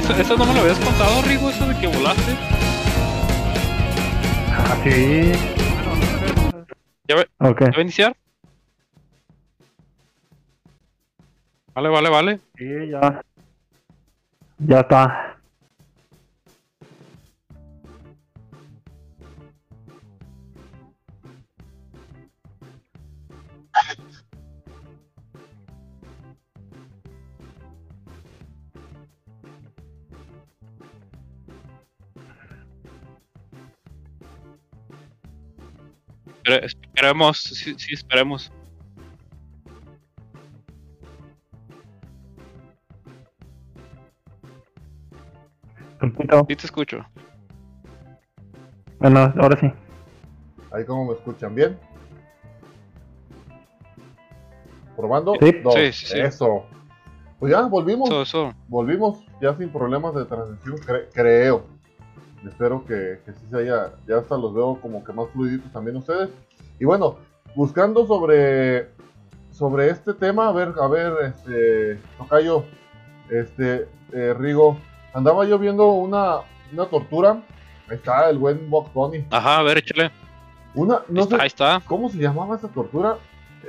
Eso, eso no me lo habías contado, Rigo, eso de que volaste. Ah, sí. ¿Ya va, Ok. ¿ya va a iniciar? Vale, vale, vale. Sí, ya. Ya está. Espere- esperemos, sí, sí, esperemos. Poquito. Sí te escucho. Bueno, ahora sí. Ahí como me escuchan bien. Probando. Sí. Dos. Sí, sí, sí. Eso. Pues ya, volvimos. Eso, eso. Volvimos ya sin problemas de transmisión, cre- creo. Espero que, que sí se haya, ya hasta los veo como que más fluiditos también ustedes. Y bueno, buscando sobre, sobre este tema, a ver, a ver, este, Tocayo, este, eh, Rigo, andaba yo viendo una, una tortura. Ahí está el buen Box Bunny. Ajá, a ver, échale. Una, Ahí no está, sé, ahí está. ¿Cómo se llamaba esa tortura?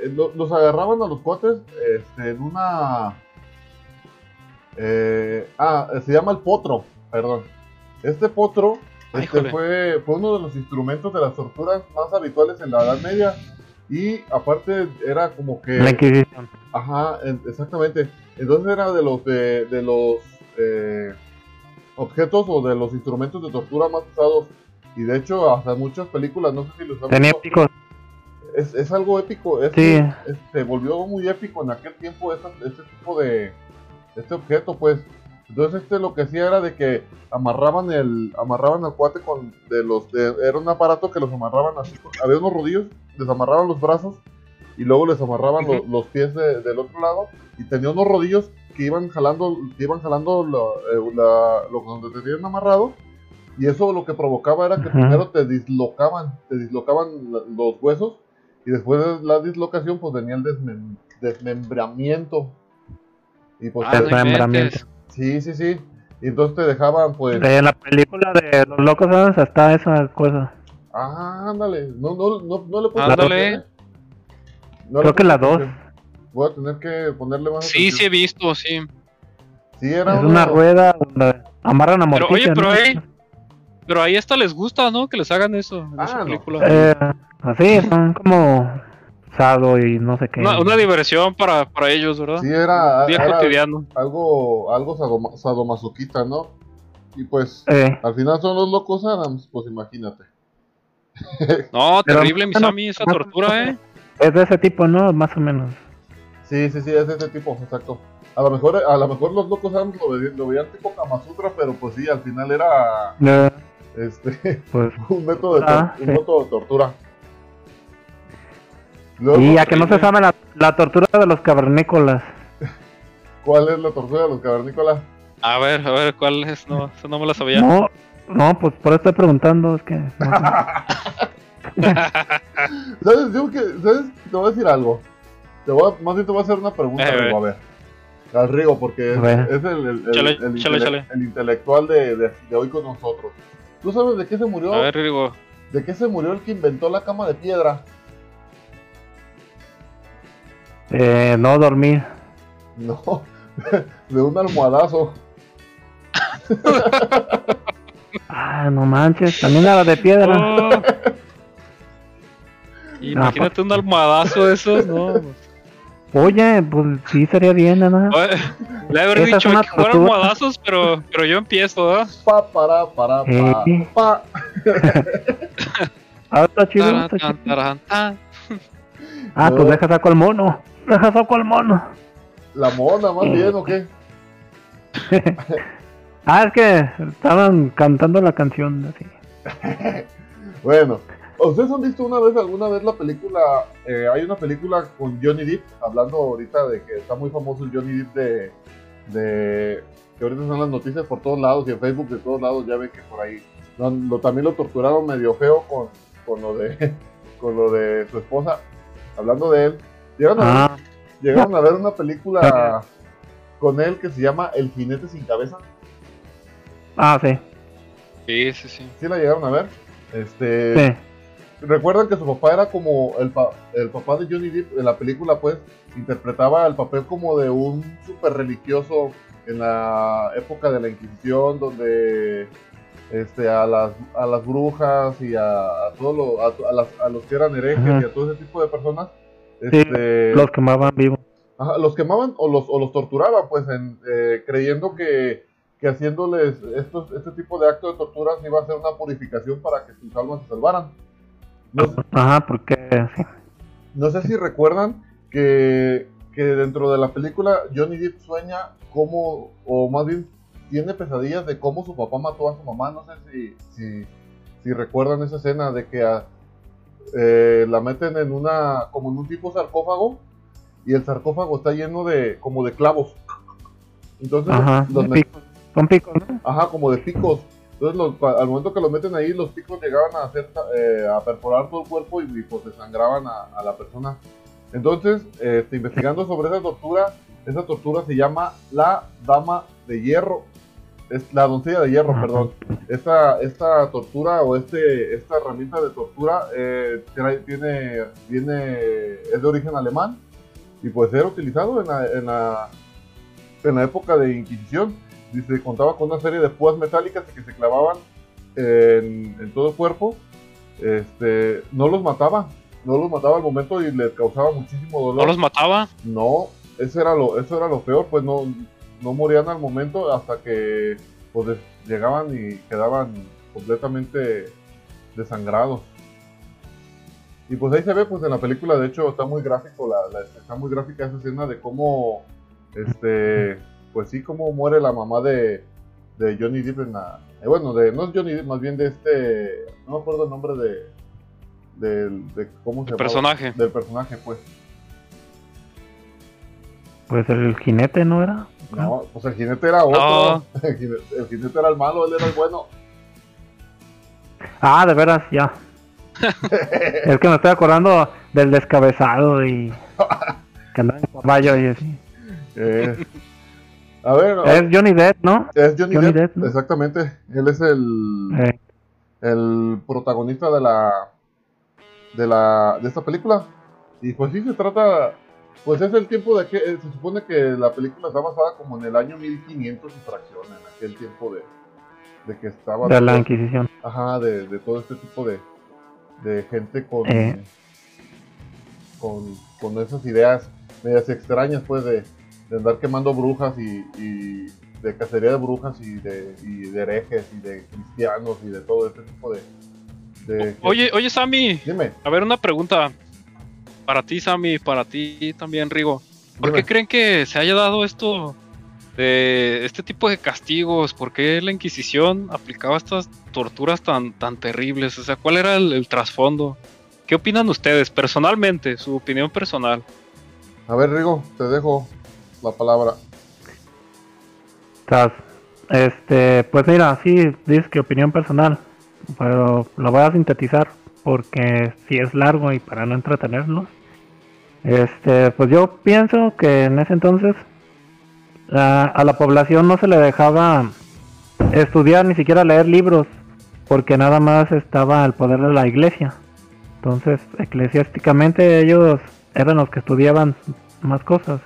Eh, lo- los agarraban a los cuates este, en una... eh, ah, se llama el potro, perdón. Este potro Ay, este, híjole. fue, fue uno de los instrumentos de las torturas más habituales en la Edad Media. Y aparte era como que... La Inquisición. Ajá, en- exactamente. Entonces era de los de, de los eh, objetos o de los instrumentos de tortura más usados. Y de hecho, hasta muchas películas, no sé si los han Tenía picos. es, es algo épico. Es, Sí. es- se volvió muy épico en aquel tiempo este tipo de este objeto, pues. Entonces este lo que hacía era de que amarraban el amarraban al cuate con de los de- era un aparato que los amarraban así, había unos rodillos, les amarraban los brazos y luego les amarraban los pies de- del otro lado y tenía unos rodillos que iban jalando que iban jalando eh, la- lo donde tenían amarrado y eso lo que provocaba era que primero te dislocaban, te dislocaban los huesos y después de la dislocación pues venía el desmem- desmembramiento. Y pues Ah, Desmembramiento. Sí, sí, sí. Y entonces te dejaban pues En la película de Los Locos ¿sabes? está esa cosa. ah, ándale, no no no no le puedo Ándale. Creo que la dos. Voy a tener que ponerle más Sí, sí he atención. visto, sí. Sí, era Es una rueda donde amarran a Pero, oye, pero ¿no? ahí- Pero ahí hasta les gusta, ¿no? Que les hagan eso en Ah, esa no. película. Eh, así, son como sado y no sé qué. Una, una diversión para, para ellos, ¿verdad? Sí, era, Día era cotidiano. algo algo sadoma- sadomasoquista, ¿no? Y pues Eh, al final son los locos Adams, pues imagínate. No, Pero- terrible, bueno, Misami, esa tortura, ¿eh? es de ese tipo, ¿no? Más o menos. Sí, sí, sí, es ese tipo, exacto. A lo mejor, a lo mejor los locos Adams lo, veían- lo veían tipo Kama Sutra, pero pues sí, al final era Eh, este pues, un método de, Ah, un sí. método de tortura. Luego, y ya que no se sabe la, la tortura de los cavernícolas. ¿Cuál es la tortura de los cavernícolas? A ver, a ver, ¿cuál es? No, eso no me lo sabía. No, no, pues por eso estoy preguntando, es que... no. ¿Sabes? Yo que, ¿sabes? Te voy a decir algo. Te voy a- más bien te voy a hacer una pregunta, Eh, Rigo, a ver. Al Rigo, porque es, A el, el, el- Chale, el chale, intele- chale. el intelectual de, de- de hoy con nosotros. ¿Tú sabes de qué se murió? A ver, digo, ¿De qué se murió el que inventó la cama de piedra? Eh, no dormir. No, de un almohadazo. Ah, no manches, también era de piedra. oh. Imagínate un almohadazo de esos, ¿no? Oye, pues sí sería bien, ¿no? Oye, Le haber dicho que fueran almohadazos, pero, pero yo empiezo, ¿verdad? Pa, para, para, pa, Eh. pa. Ah, está chido, está. Ah, No. pues deja saco al mono. Deja saco al mono. La mona, más bien, ¿o qué? Ah, es que estaban cantando la canción así. Bueno, ¿ustedes han visto una vez, alguna vez la película? eh, hay una película con Johnny Depp, hablando ahorita de que está muy famoso el Johnny Depp de, de que ahorita son las noticias por todos lados y en Facebook de todos lados ya ven que por ahí lo, lo- también lo torturaron medio feo con, con lo de con lo de su esposa. Hablando de él, llegaron a, ver, Ah, llegaron a ver una película con él que se llama El jinete sin cabeza. Ah, sí. Sí, sí, sí. ¿Sí la llegaron a ver? Este, Sí. Recuerdan que su papá era como el, pa- el papá de Johnny Depp en la película, pues interpretaba el papel como de un súper religioso en la época de la Inquisición, donde este, a, las, a las brujas y a, a, todo lo- a, a las- a los que eran herejes Ajá. y a todo ese tipo de personas, Sí, este, Los quemaban vivos. Ajá, los quemaban o los, o los torturaban, pues, en, eh, creyendo que, que haciéndoles estos, este tipo de actos de torturas iba a ser una purificación para que sus almas se salvaran. No, Ajá, porque no sé si recuerdan que, que dentro de la película Johnny Depp sueña cómo, o más bien tiene pesadillas de cómo su papá mató a su mamá. No sé si, si, si recuerdan esa escena de que a- eh, la meten en una, como en un tipo sarcófago y el sarcófago está lleno de, como de clavos. Entonces, Ajá, los de picos. Son picos, ¿no? Ajá, como de picos. Entonces, los- al momento que lo meten ahí, los picos llegaban a hacer, eh, a perforar todo el cuerpo y, y, pues desangraban a, a la persona. Entonces, este, investigando sobre esa tortura, esa tortura se llama la dama de hierro. Es la doncella de hierro, perdón. Esta, esta tortura o este, esta herramienta de tortura eh, tiene, viene, es de origen alemán y pues era utilizado en la, en la, en la época de Inquisición. Dice, contaba con una serie de púas metálicas que se clavaban en, en todo el cuerpo. Este, no los mataba, no los mataba al momento y les causaba muchísimo dolor. ¿No los mataba? No, eso era lo, eso era lo peor, pues no, no morían al momento hasta que pues, llegaban y quedaban completamente desangrados. Y pues ahí se ve, pues en la película, de hecho, está muy gráfico, la, la- está muy gráfica esa escena de cómo, este, pues sí, cómo muere la mamá de, de Johnny Depp en la, eh, bueno, de, no es Johnny Depp, más bien de este, no me acuerdo el nombre de, del- de cómo se El personaje. Del personaje, pues. Pues el jinete, ¿no era? No, pues el jinete era otro. No. El, jinete, el jinete era el malo, él era el bueno. Ah, de veras, ya. es que me estoy acordando del descabezado y que andaba en caballo y así. Eh, a ver, Es Johnny Depp, ¿no? es Johnny, Johnny Depp, Depp, ¿no? exactamente. Él es el, Eh, el protagonista de la, de la de esta película. Y pues sí se trata, pues es el tiempo de que eh, se supone que la película está basada como en el año 1500 y fracción, en aquel tiempo de, de que estaba de la Inquisición. Ajá, de, de todo este tipo de, de gente con, Eh. con, con esas ideas medias extrañas, pues, de, de andar quemando brujas y, y de cacería de brujas y de, y de herejes y de cristianos y de todo este tipo de... de Oye, oye, Sammy, dime, a ver una pregunta. Para ti, Sammy, para ti también, Rigo. ¿Por dime. qué creen que se haya dado esto de este tipo de castigos? ¿Por qué la Inquisición aplicaba estas torturas tan, tan terribles? O sea, ¿cuál era el, el trasfondo? ¿Qué opinan ustedes personalmente? Su opinión personal. A ver, Rigo, te dejo la palabra. Estás, este, pues mira, sí, dices que opinión personal, pero lo voy a sintetizar porque si es largo y para no entretenerlos. Este, pues yo pienso que en ese entonces a, a la población no se le dejaba estudiar ni siquiera leer libros porque nada más estaba el poder de la iglesia. Entonces, eclesiásticamente ellos eran los que estudiaban más cosas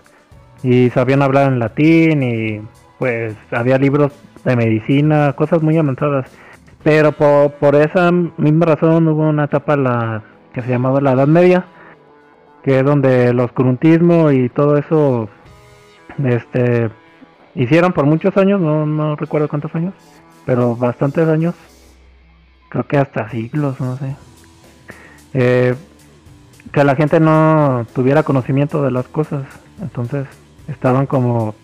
y sabían hablar en latín y pues había libros de medicina, cosas muy avanzadas. Pero por, esa misma razón hubo una etapa la que se llamaba la Edad Media, que es donde el oscurantismo y todo eso este hicieron por muchos años, no, no recuerdo cuántos años, pero bastantes años, creo que hasta siglos, no sé. Eh, que la gente no tuviera conocimiento de las cosas, entonces estaban como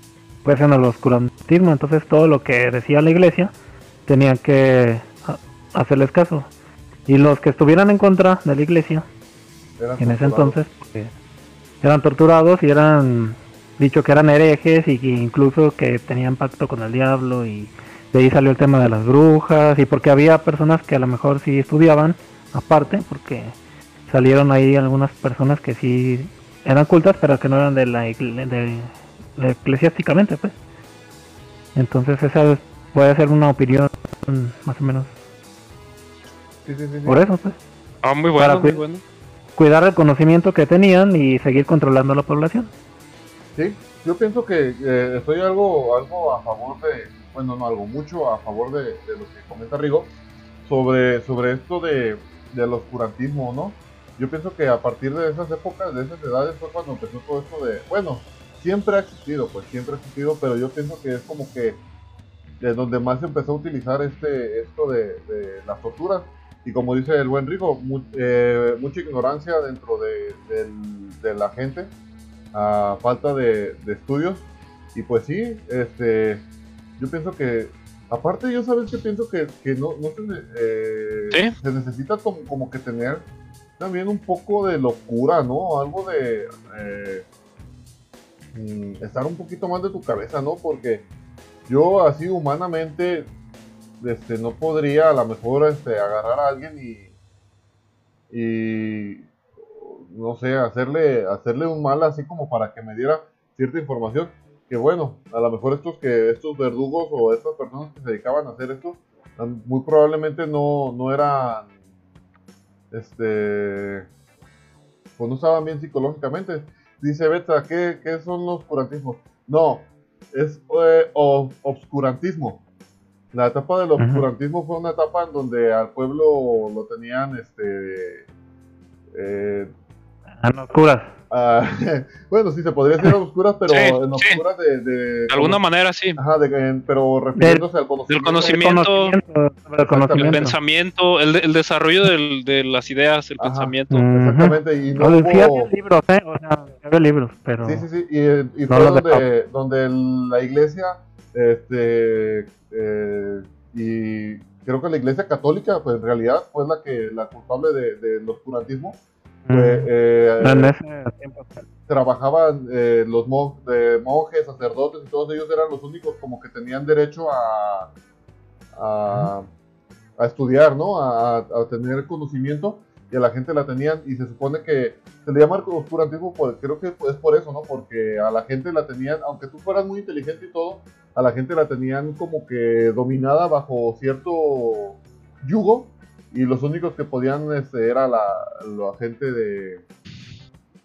pues en el oscurantismo, entonces todo lo que decía la iglesia tenían que hacerles caso. Y los que estuvieran en contra de la iglesia Eran en ese torturados. entonces eran torturados y eran dicho que eran herejes y que incluso que tenían pacto con el diablo y de ahí salió el tema de las brujas y porque había personas que a lo mejor sí estudiaban aparte porque salieron ahí algunas personas que sí eran cultas pero que no eran de la, igle- de, de eclesiásticamente pues entonces esa es puede ser una opinión más o menos. Sí, sí, sí. Por eso, pues. Ah, muy Para bueno, muy bueno. Cuidar el conocimiento que tenían y seguir controlando la población. Sí, yo pienso que eh, estoy algo, algo a favor de, bueno, no algo, mucho a favor de, de lo que comenta Rigo sobre, sobre esto de, del oscurantismo, ¿no? Yo pienso que a partir de esas épocas, de esas edades, fue cuando empezó todo esto de, bueno, siempre ha existido, pues siempre ha existido, pero yo pienso que es como que de donde más se empezó a utilizar este, esto de, de las torturas. Y como dice el buen Rigo, mu- eh, mucha ignorancia dentro de, la gente a falta de, de estudios. Y pues sí, este, yo pienso que, aparte yo sabes que pienso que, que no, no se, eh, Sí. se necesita como, como que tener también un poco de locura, ¿no? Algo de eh, mm, estar un poquito más de tu cabeza, ¿no? Porque yo así humanamente este, no podría a lo mejor este, agarrar a alguien y, y no sé, hacerle, hacerle un mal así como para que me diera cierta información. Que bueno, a lo mejor estos que estos verdugos o estas personas que se dedicaban a hacer esto, muy probablemente no, no eran, este, pues no estaban bien psicológicamente. Dice Beta, ¿qué, qué son los curantismos? No, es eh, obscurantismo. La etapa del obscurantismo fue una etapa en donde al pueblo lo tenían, este, eh, En oscuras. ah, bueno, sí se podría decir oscuras, pero Sí, en sí. oscuras de, de, De alguna manera, sí. Ajá, de, en- pero refiriéndose al conocimiento. Del conocimiento. Conocimiento, el pensamiento, el, de- el desarrollo del- de las ideas, el Ajá. pensamiento. Exactamente, y no O sea, sí hubo- había libros, ¿eh? O sea, sí había libros, pero... Sí, sí, sí, y, y No fue donde, donde la iglesia, este, eh, y creo que la iglesia católica, pues en realidad fue la que, la culpable de- del oscurantismo, Mm. fue, eh, En ese tiempo. trabajaban eh, los mon- eh, monjes, sacerdotes y todos ellos eran los únicos como que tenían derecho a, a, a estudiar, ¿no? A, a tener conocimiento y a la gente la tenían y se supone que se le llama oscurantismo, por, creo que es por eso, ¿no? Porque a la gente la tenían, aunque tú fueras muy inteligente y todo, a la gente la tenían como que dominada bajo cierto yugo y los únicos que podían este, era la, la gente de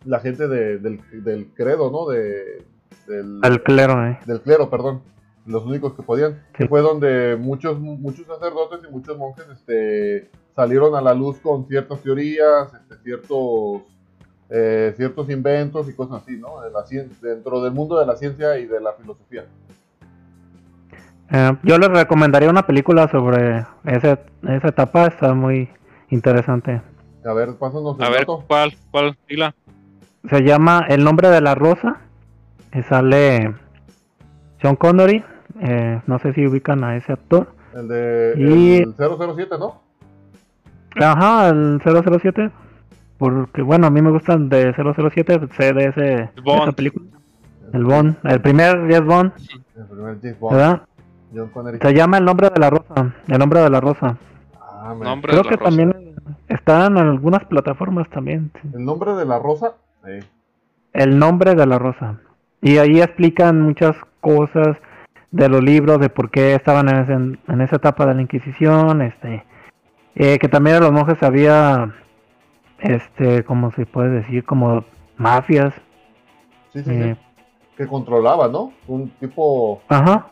la gente de- del, del credo, ¿no? De, del, El clero, ¿eh? del clero, perdón. Los únicos que podían. Que fue donde muchos, muchos sacerdotes y muchos monjes este, salieron a la luz con ciertas teorías, este, ciertos, eh, ciertos inventos y cosas así, ¿no? De la dentro del mundo de la ciencia y de la filosofía. Eh, yo les recomendaría una película sobre ese, esa etapa, está muy interesante. A ver, pásanos el A ver, dato. ¿cuál? ¿Cuál? Dila. Se llama El nombre de la rosa, y sale Sean Connery, eh, no sé si ubican a ese actor. El de Y- el 007, ¿no? Ajá, el 007, porque bueno, a mí me gustan de 007, sé de, ese, esa película. El Bond, el primer James Bond, El primer James Bond. ¿verdad? John Connery. Se llama El nombre de la rosa, El nombre de la rosa. Ah, me- Nombre Creo de la que rosa. también está en algunas plataformas también. sí. El nombre de la rosa. eh, El nombre de la rosa. Y ahí explican muchas cosas de los libros, de por qué estaban en, ese- en esa etapa de la Inquisición, este, eh, que también a los monjes había, este, como se puede decir, como mafias. sí, sí, eh, sí. Que controlaba, ¿no? Un tipo ajá,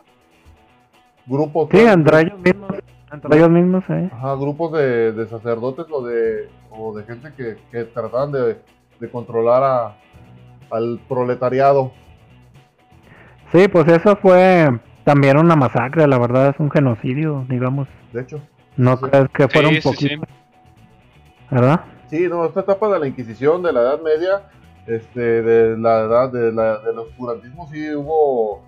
grupo. sí, entre ellos mismos, entre ellos mismos, eh. Ajá, grupos de, de sacerdotes o de, o de gente que, que trataban de, de controlar a, al proletariado. Sí, pues eso fue también una masacre, la verdad es un genocidio, digamos. De hecho, No Sí. crees que fuera Sí, un poquito, sí. ¿verdad? sí, no, esta etapa de la Inquisición, de la Edad Media, este, de la edad de la, del oscurantismo, sí hubo,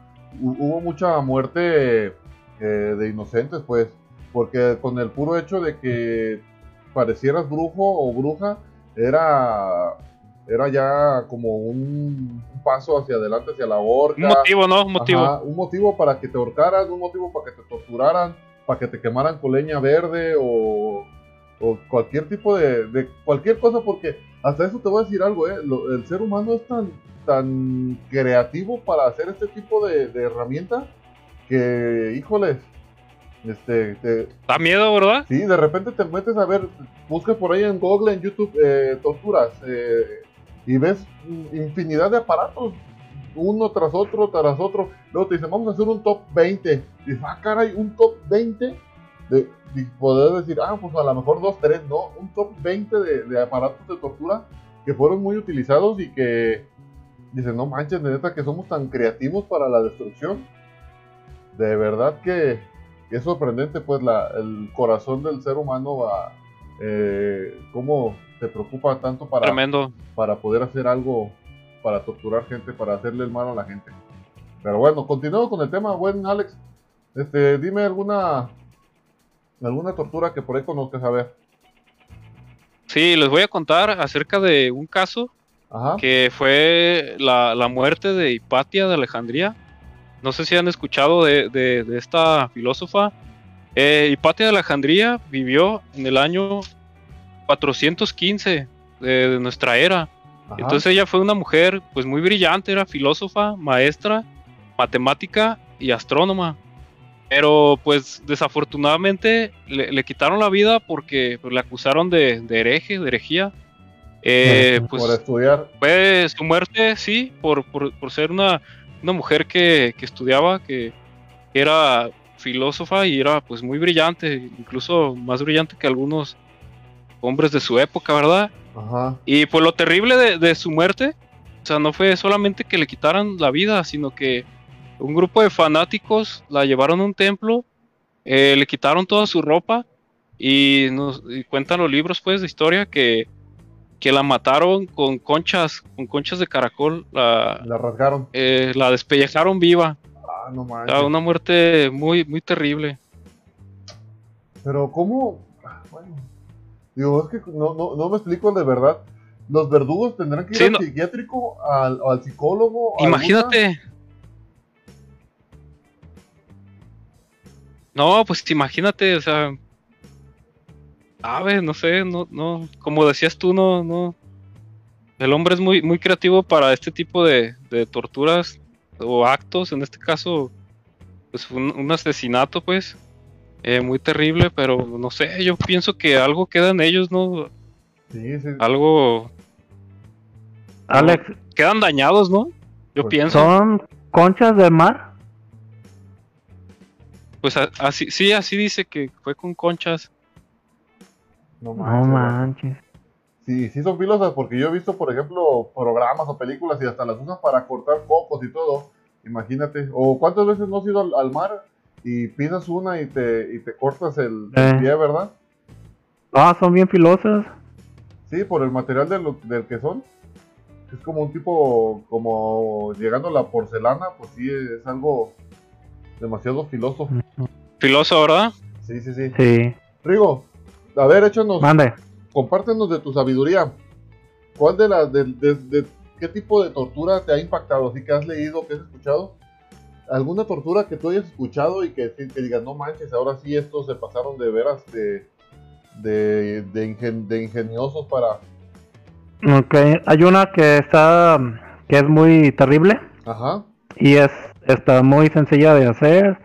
hu- hubo mucha muerte eh, de inocentes, pues, porque con el puro hecho de que parecieras brujo o bruja, era, era ya como un, paso hacia adelante, hacia la horca. Un motivo, ¿no? Un motivo. Ajá, un motivo para que te ahorcaran, un motivo para que te torturaran, para que te quemaran con leña verde o, o cualquier tipo de, de cualquier cosa, porque hasta eso te voy a decir algo, ¿eh? Lo- el ser humano es tan, tan creativo para hacer este tipo de, de herramientas que, híjoles, Este, te- Da miedo, ¿verdad? sí, de repente te metes a ver, buscas por ahí en Google, en YouTube, eh, torturas, eh, y ves infinidad de aparatos, uno tras otro, tras otro. Luego te dicen, vamos a hacer un top 20. Y dices, ah, caray, un top 20 de, de poder decir, ah, pues a lo mejor dos, tres, no, un top 20 de, de aparatos de tortura que fueron muy utilizados y que dicen, no manches, de neta que somos tan creativos para la destrucción. De verdad que es sorprendente, pues, la, el corazón del ser humano, a, eh, cómo te preocupa tanto para, Tremendo. para poder hacer algo, para torturar gente, para hacerle el mal a la gente. Pero bueno, continuando con el tema, buen Alex, este, dime alguna alguna tortura que por ahí conozcas, a ver. Sí, les voy a contar acerca de un caso Ajá. que fue la, la muerte de Hipatia de Alejandría. No sé si han escuchado de, de- de esta filósofa. Eh, Hipatia de Alejandría vivió en el año 415 de, de nuestra era. ajá. Entonces ella fue una mujer pues muy brillante, era filósofa, maestra, matemática y astrónoma. Pero pues desafortunadamente le, le quitaron la vida porque pues, le acusaron de, de hereje, de herejía. Eh, pues por estudiar. fue su muerte, sí, por, por, por ser una, una mujer que, que estudiaba, que, que era filósofa y era pues muy brillante, incluso más brillante que algunos hombres de su época, ¿verdad? Ajá. Y pues lo terrible de, de su muerte, o sea, no fue solamente que le quitaran la vida, sino que un grupo de fanáticos la llevaron a un templo, eh, le quitaron toda su ropa y, nos, y cuentan los libros pues de historia que, que la mataron con conchas, con conchas de caracol, la, La rasgaron. eh, la despellejaron viva, Ah, no o manches. sea, una muerte muy, muy terrible. Pero cómo, Ah, bueno, digo, es que no, no, no me explico de verdad. Los verdugos tendrán que ir Sí, al no. psiquiátrico, al, o al psicólogo. Imagínate. No, pues imagínate, o sea, sabes, no sé, no, no, como decías tú, no, no. El hombre es muy, muy creativo para este tipo de, de torturas o actos, en este caso, pues fue un, un asesinato, pues, eh, muy terrible, pero no sé, yo pienso que algo queda en ellos, ¿no? Sí, sí. Algo, Alex, quedan dañados, ¿no? Yo Pues pienso. ¿son conchas de mar? Pues así, sí, así dice que fue con conchas. No No manches. manches. Sí, sí son filosas porque yo he visto, por ejemplo, programas o películas y hasta las usan para cortar cocos y todo. Imagínate. O cuántas veces no has ido al, al mar y pisas una y te, y te cortas el, el Eh. pie, ¿verdad? Ah, son bien filosas. Sí, por el material de lo- del que son. Es como un tipo, como llegando a la porcelana, pues sí, es algo demasiado filoso. Filoso, ¿verdad? Sí, sí, sí. Sí. Rigo, a ver, échanos, Mande. compártenos de tu sabiduría. ¿Cuál de las, de, de- de- qué tipo de tortura te ha impactado? ¿Sí que has leído, que has escuchado? ¿Alguna tortura que tú hayas escuchado y que, que digas, no manches, ahora sí estos se pasaron de veras de, de, de, ingen- de ingeniosos para... Ok, hay una que está, que es muy terrible Ajá. y es está muy sencilla de hacer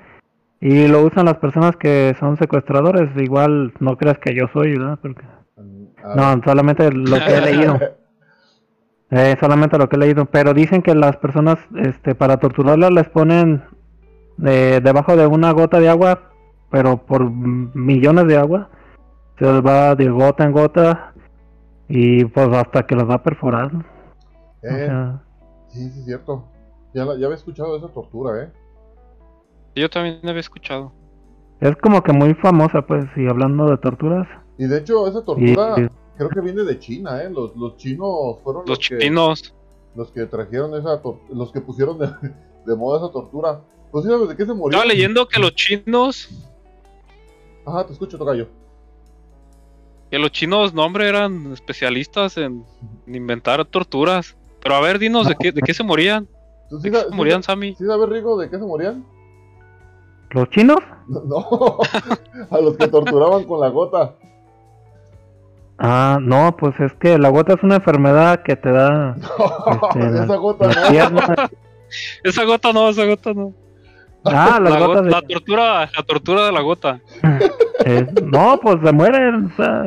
y lo usan las personas que son secuestradores. Igual no creas que yo soy, ¿verdad? Porque A no, solamente lo que he leído. Eh, solamente lo que he leído. Pero dicen que las personas, este, para torturarlas les ponen eh, debajo de una gota de agua, pero por millones de agua. Se les va de gota en gota y pues hasta que los va a perforar. Eh, sea, sí, sí, es cierto. Ya, la- ya había escuchado de esa tortura, ¿eh? Yo también había escuchado. es como que muy famosa, pues, y hablando de torturas. Y de hecho, esa Y, tortura creo que viene de China, ¿eh? Los, los chinos fueron Los los, que, chinos. los que trajeron esa tor- los que pusieron de, de moda esa tortura. Pues sí, ¿sabes de qué se murió? Estaba leyendo que los chinos, Ajá, te escucho, Tocayo. que los chinos, no hombre, eran especialistas en, en inventar torturas. Pero a ver, dinos de qué, de qué se morían. ¿Tú ¿De qué se sí morían, sa- Sammy? ¿Sí sabes, Rigo, de qué se morían? ¿Los chinos? No, a los que torturaban con la gota. Ah, no, pues es que la gota es una enfermedad que te da Este, esa gota no. Esa gota no, esa gota no. Ah, las La, gotas gota- de... la tortura, la tortura de la gota. Eh, no, pues se mueren. o sea,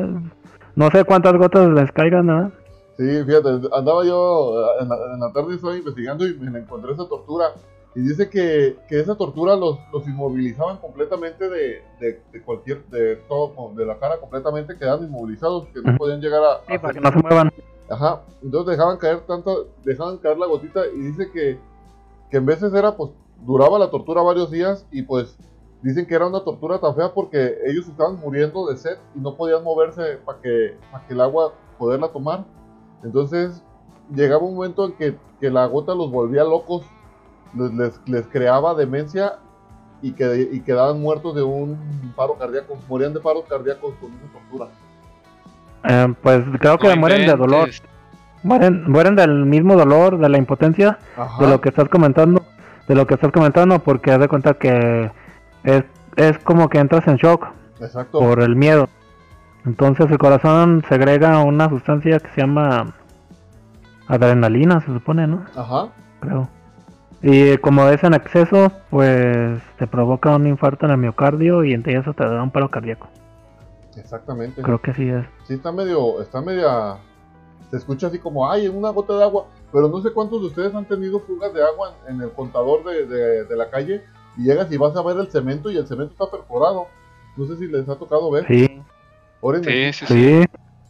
no sé cuántas gotas les caigan, ¿no? Sí, fíjate, andaba yo eh, en la, en la tarde estaba investigando y me encontré esa tortura. Y dice que, que esa tortura los, los inmovilizaban completamente de, de, de cualquier, de todo, de la cara completamente, quedaban inmovilizados, que no podían llegar a, Sí, a para que no se muevan. Ajá, entonces dejaban caer tanta, dejaban caer la gotita y dice que, que en veces era, pues, duraba la tortura varios días y pues dicen que era una tortura tan fea porque ellos estaban muriendo de sed y no podían moverse para que, pa' que el agua poderla tomar. Entonces llegaba un momento en que, que la gota los volvía locos, les, les, les creaba demencia y, que, y quedaban muertos de un paro cardíaco, morían de paros cardíacos con esa tortura. Eh, pues creo que mueren de dolor. Mueren, mueren del mismo dolor, de la impotencia, Ajá. de lo que estás comentando. De lo que estás comentando, porque haz de cuenta que es, es como que entras en shock Exacto. por el miedo. Entonces el corazón segrega una sustancia que se llama adrenalina, se supone, ¿no? Ajá. Creo. Y como es en exceso, pues te provoca un infarto en el miocardio y entre eso te da un paro cardíaco. Exactamente. Creo que sí es. Sí, está medio, está media, se escucha así como, ay, una gota de agua, pero no sé cuántos de ustedes han tenido fugas de agua en, en el contador de, de- de la calle y llegas y vas a ver el cemento y el cemento está perforado. No sé si les ha tocado ver. Sí, Sí, sí, sí. sí.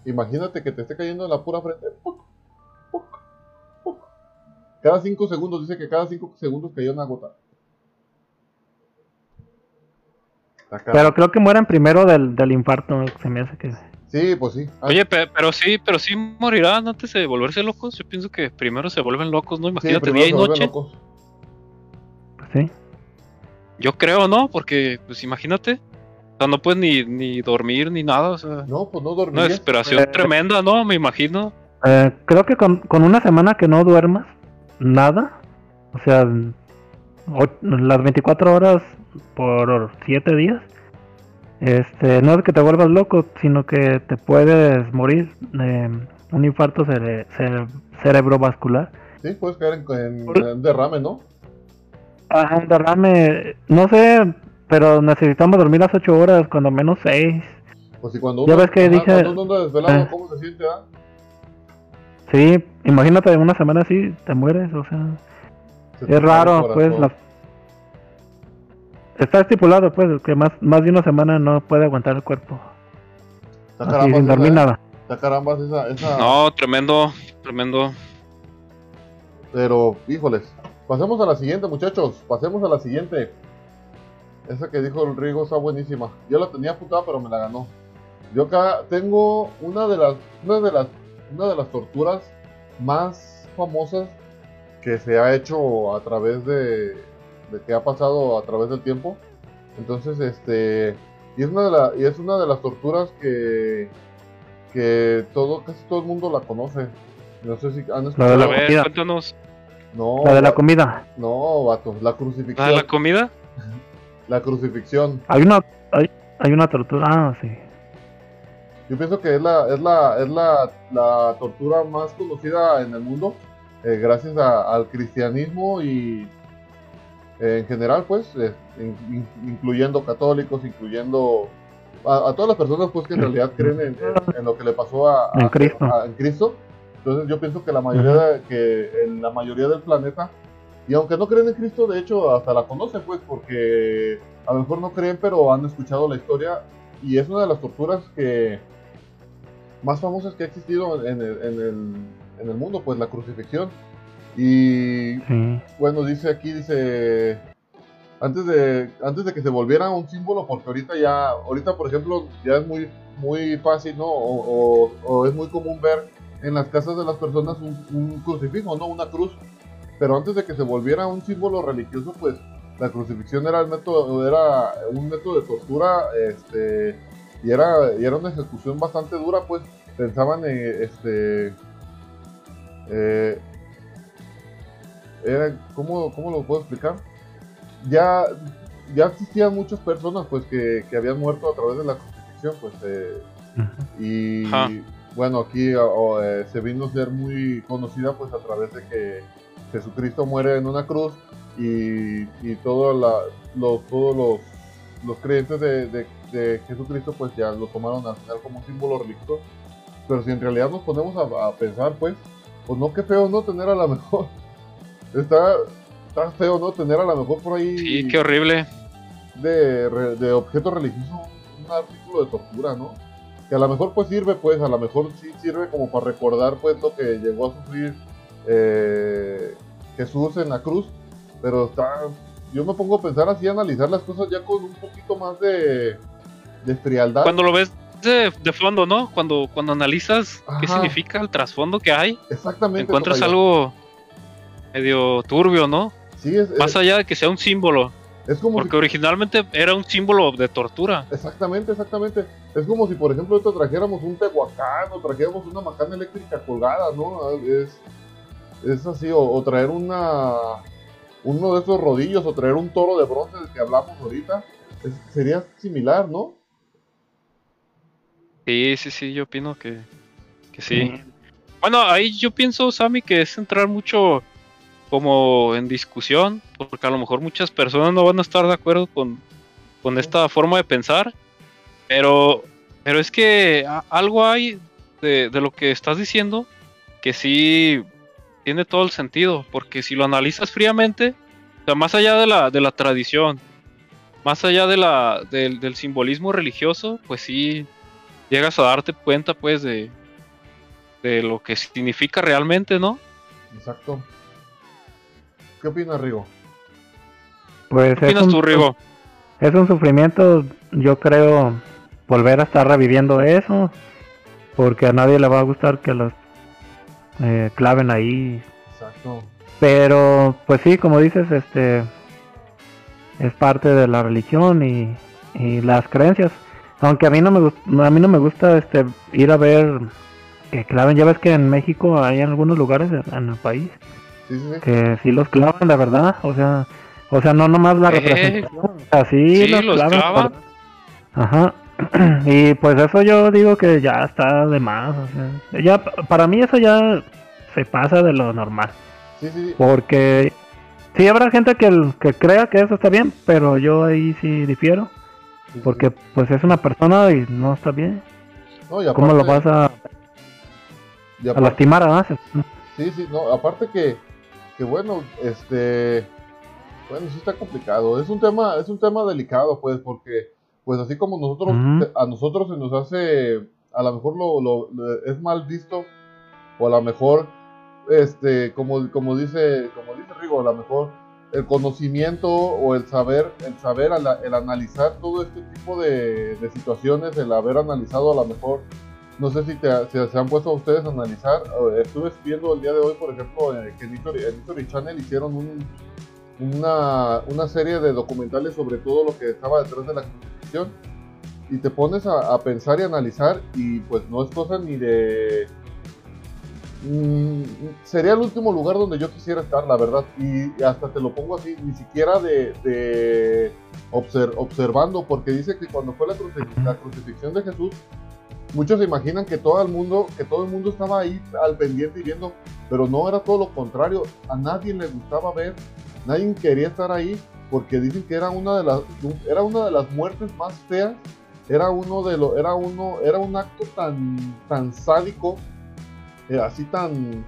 imagínate que te esté cayendo en la pura frente. Cada cinco segundos, dice que cada cinco segundos caía una gota. Pero creo que mueren primero del, del infarto, se me hace que... Sí, pues sí. Ah, Oye, pe- pero sí, pero sí morirán antes de volverse locos. Yo pienso que primero se vuelven locos, ¿no? Imagínate día y noche. locos. Pues sí. Yo creo, ¿no? Porque, pues imagínate. O sea, no puedes ni, ni dormir ni nada. O sea, No, pues no una dormirías. desesperación Eh. tremenda, ¿no? Me imagino. Eh, creo que con, con una semana que no duermas, nada, o sea, las 24 horas por 7 días, este, no es que te vuelvas loco, sino que te puedes morir de un infarto cere- cere- cerebrovascular. Sí, puedes caer en, en- en derrame, ¿no? Ajá, un derrame, no sé, pero necesitamos dormir las 8 horas, cuando menos 6. Pues si cuando Ya uno, ves que dije- cuando uno anda desvelado, Ah. ¿cómo se siente? ah? Sí, imagínate una semana así, te mueres, o sea... Se Es raro, pues. La... Está estipulado, pues, que más, más de una semana no puede aguantar el cuerpo. Así, sin dormir ¿eh? nada. Está carambas esa, esa- No, tremendo, tremendo. Pero, híjoles. Pasemos a la siguiente, muchachos. Pasemos a la siguiente. Esa que dijo el Rigo está buenísima. Yo la tenía apuntada, pero me la ganó. Yo acá tengo una de las, una de las, una de las torturas más famosas que se ha hecho a través de, de que ha pasado a través del tiempo. Entonces, este, y es una de la, y es una de las torturas que, que todo, casi todo el mundo la conoce. No sé si han La de escuchado. la A ver, comida. cuéntanos. No, La de la comida. no, vato, la ¿La crucifixión. de la comida? La crucifixión. Hay una, hay, hay una tortura. Ah, sí. Yo pienso que es la, es la, es la, la tortura más conocida en el mundo, eh, gracias a- al cristianismo y eh, en general, pues, eh, in- in- incluyendo católicos, incluyendo a, a todas las personas, pues, que en realidad creen en, en- en lo que le pasó a, a- En Cristo. a- en Cristo. Entonces, yo pienso que la mayoría, de- que en la mayoría del planeta, y aunque no creen en Cristo, de hecho, hasta la conocen, pues, porque a lo mejor no creen, pero han escuchado la historia y es una de las torturas que más famosas que ha existido en el, en el, en el mundo, pues la crucifixión. Y Sí. bueno, dice aquí, dice, antes de, antes de que se volviera un símbolo, porque ahorita ya, ahorita por ejemplo, ya es muy, muy fácil, ¿no? O, o- o es muy común ver en las casas de las personas un, un crucifijo, ¿no? Una cruz. Pero antes de que se volviera un símbolo religioso, pues la crucifixión era el método, era un método de tortura, este, y era, y era una ejecución bastante dura, pues pensaban en, este, eh, era, ¿cómo, ¿cómo lo puedo explicar? Ya, ya existían muchas personas, pues, que, que habían muerto a través de la crucifixión, pues, eh, y Ajá. bueno, aquí o, eh, se vino a ser muy conocida pues a través de que Jesucristo muere en una cruz y, y todo la, los, todos los, los creyentes de, de, de Jesucristo pues ya lo tomaron al final como símbolo religioso. Pero si en realidad nos ponemos a, a pensar pues, pues no, qué feo no tener a la mejor. Está, está feo no tener a la mejor por ahí. Sí, qué horrible. De, de objeto religioso, un artículo de tortura, ¿no? Que a lo mejor pues sirve, pues, a lo mejor sí sirve como para recordar pues lo que llegó a sufrir eh, Jesús en la cruz. Pero está, yo me pongo a pensar así, a analizar las cosas ya con un poquito más de, de frialdad. Cuando lo ves de, de fondo, ¿no? Cuando, cuando analizas qué significa el trasfondo que hay, Exactamente. encuentras algo medio turbio, ¿no? Sí, es, es, Más allá de que sea un símbolo, es como si- porque originalmente era un símbolo de tortura. Exactamente, exactamente. Es como si, por ejemplo, ahorita trajéramos un tehuacán o trajéramos una macana eléctrica colgada, ¿no? Es, es así, o, o traer una uno de esos rodillos o traer un toro de bronce del que hablamos ahorita. Es- sería similar, ¿no? Sí, sí, sí, yo opino que, que sí. Bueno, ahí yo pienso, Sammy, que es entrar mucho como en discusión, porque a lo mejor muchas personas no van a estar de acuerdo con, con esta forma de pensar, pero, pero es que algo hay de, de lo que estás diciendo que sí tiene todo el sentido, porque si lo analizas fríamente, o sea, más allá de la, de la tradición, más allá de la, del, del simbolismo religioso, pues sí llegas a darte cuenta pues de, de lo que significa realmente, ¿no? Exacto. ¿Qué opinas, Rigo? Pues ¿Qué es opinas un, tú, Rigo? es un sufrimiento, yo creo, volver a estar reviviendo eso, porque a nadie le va a gustar que los eh, claven ahí. Exacto. Pero, pues sí, como dices, este es parte de la religión y, y las creencias. Aunque a mí no me gust- a mí no me gusta este ir a ver que claven. Ya ves que en México hay algunos lugares en, en el país Sí, sí, sí. que sí los clavan, de verdad. O sea, o sea, no nomás la Eh, representación. O sea, sí, sí, los, los clavan. clavan. por- Ajá. Y pues eso yo digo que ya está de más. O sea, ya pa- para mí eso ya se pasa de lo normal. Sí, sí. Porque sí habrá gente que, que crea que eso está bien, pero yo ahí sí difiero. Porque pues es una persona y no está bien. No, ¿Cómo lo vas a, lastimar a? Sí, sí, no, aparte que, que bueno, este, bueno, sí está complicado. Es un tema, es un tema delicado, pues, porque, pues, así como nosotros, a nosotros se nos hace, a lo mejor lo, lo- lo- es mal visto, o a lo mejor, este, como, como dice, como dice Rigo, a lo mejor el conocimiento o el saber, el saber, el analizar todo este tipo de, de situaciones, el haber analizado a lo mejor no sé si, te- se han puesto a ustedes a analizar. Estuve viendo el día de hoy, por ejemplo, eh, que en History, en Channel hicieron un- una, una serie de documentales sobre todo lo que estaba detrás de la crucifixión. Y te pones a, a pensar y analizar, y pues no es cosa ni de. Mm, sería el último lugar donde yo quisiera estar, la verdad. Y hasta te lo pongo así, ni siquiera de, de obser- observando, porque dice que cuando fue la, crucif- la crucifixión de Jesús, muchos se imaginan que todo el mundo, que todo el mundo estaba ahí al pendiente y viendo, pero no era todo lo contrario. A nadie le gustaba ver, nadie quería estar ahí, porque dicen que era una de las, era una de las muertes más feas. Era uno de los, era uno, era un acto tan, tan sádico, eh, así tan,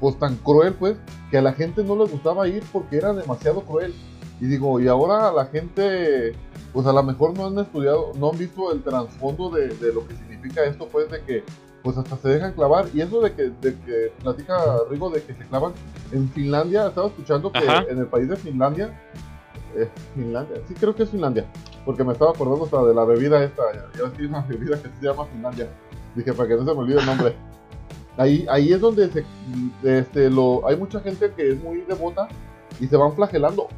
pues tan cruel, pues, que a la gente no le gustaba ir porque era demasiado cruel. Y digo, y ahora la gente, pues a lo mejor no han estudiado, no han visto el trasfondo de, de lo que significa esto, pues de que, pues hasta se dejan clavar. Y eso de que, de que platica Rigo de que se clavan en Finlandia, estaba escuchando que Ajá. en el país de Finlandia, eh, Finlandia, sí creo que es Finlandia, porque me estaba acordando hasta de la bebida esta, ya, ya ves que hay una bebida que se llama Finlandia. Dije, para que no se me olvide el nombre. Ahí, ahí es donde se, este, lo, hay mucha gente que es muy devota y se van flagelando.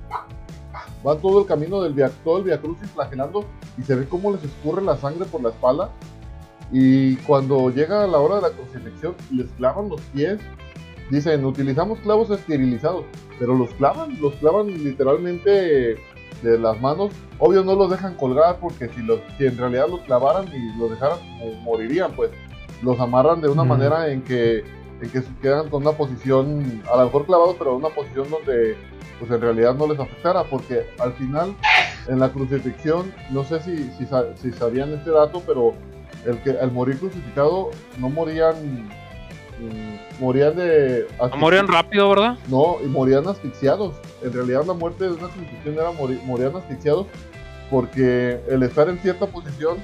Van todo el camino del via, todo el Via Crucis flagelando y se ve cómo les escurre la sangre por la espalda. Y cuando llega la hora de la crucifixión, les clavan los pies. Dicen, utilizamos clavos esterilizados, pero los clavan, los clavan literalmente de las manos. Obvio no los dejan colgar porque si, si en realidad los clavaran y los dejaran, eh, morirían, pues los amarran de una Mm. manera en que en que quedan con una posición, a lo mejor clavados, pero en una posición donde pues en realidad no les afectara, porque al final en la crucifixión, no sé si, si, si sabían este dato, pero el que al morir crucificado no morían, mm, morían de... No morían rápido, ¿verdad? No, y morían asfixiados. En realidad la muerte de una crucifixión era morir, morían asfixiados porque el estar en cierta posición,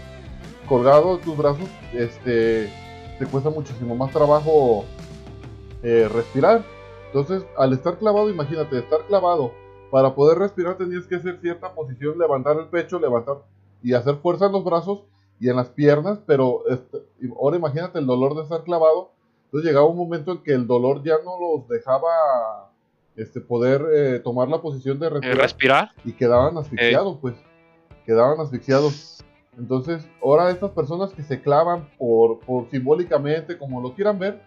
colgado de tus brazos, este, te cuesta muchísimo más trabajo eh, respirar. Entonces, al estar clavado, imagínate, estar clavado, para poder respirar tenías que hacer cierta posición, levantar el pecho, levantar y hacer fuerza en los brazos y en las piernas, pero este, ahora imagínate el dolor de estar clavado. Entonces llegaba un momento en que el dolor ya no los dejaba este, poder eh, tomar la posición de Eh, respirar respirar. y quedaban asfixiados, pues. Quedaban asfixiados. Entonces, ahora estas personas que se clavan por, por simbólicamente, como lo quieran ver,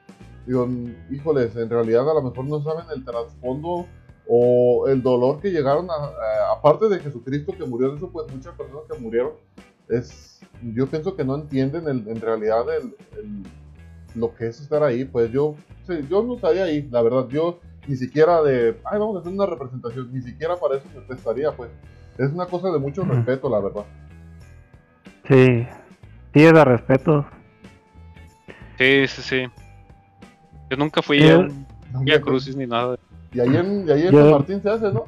digo, híjoles, en realidad a lo mejor no saben el trasfondo o el dolor que llegaron a, aparte de Jesucristo que murió de eso, pues muchas personas que murieron, es, yo pienso que no entienden el- en realidad el, el- lo que es estar ahí, pues yo, sí, yo no estaría ahí, la verdad, yo ni siquiera de, ay, vamos a hacer una representación, ni siquiera para eso me prestaría, pues. Es una cosa de mucho respeto, la verdad. Sí, sí es de respeto. Sí, sí, sí. Yo nunca fui Eh, a un Via Crucis ni nada. Y ahí en, y ahí en Yo- San Martín se hace, ¿no?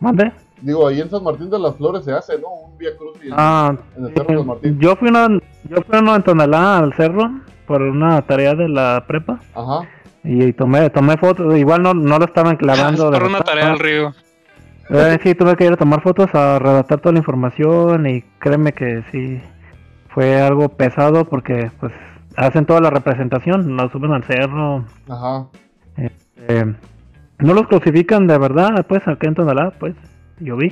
¿Mande? Digo, ahí en San Martín de las Flores se hace, ¿no? Un Via Crucis Ah, en el Cerro de San Martín. yo fui una, yo fui una en Tonalá al cerro por una tarea de la prepa Ajá. y tomé, tomé fotos, igual no, no lo estaban Ah, es clavando. de por una tarea al río. Eh, sí, tuve que ir a tomar fotos, a redactar toda la información y créeme que sí, fue algo pesado porque pues hacen toda la representación, la suben al cerro, Ajá. eh, no los crucifican de verdad, pues acá en Tonalá, pues yo vi,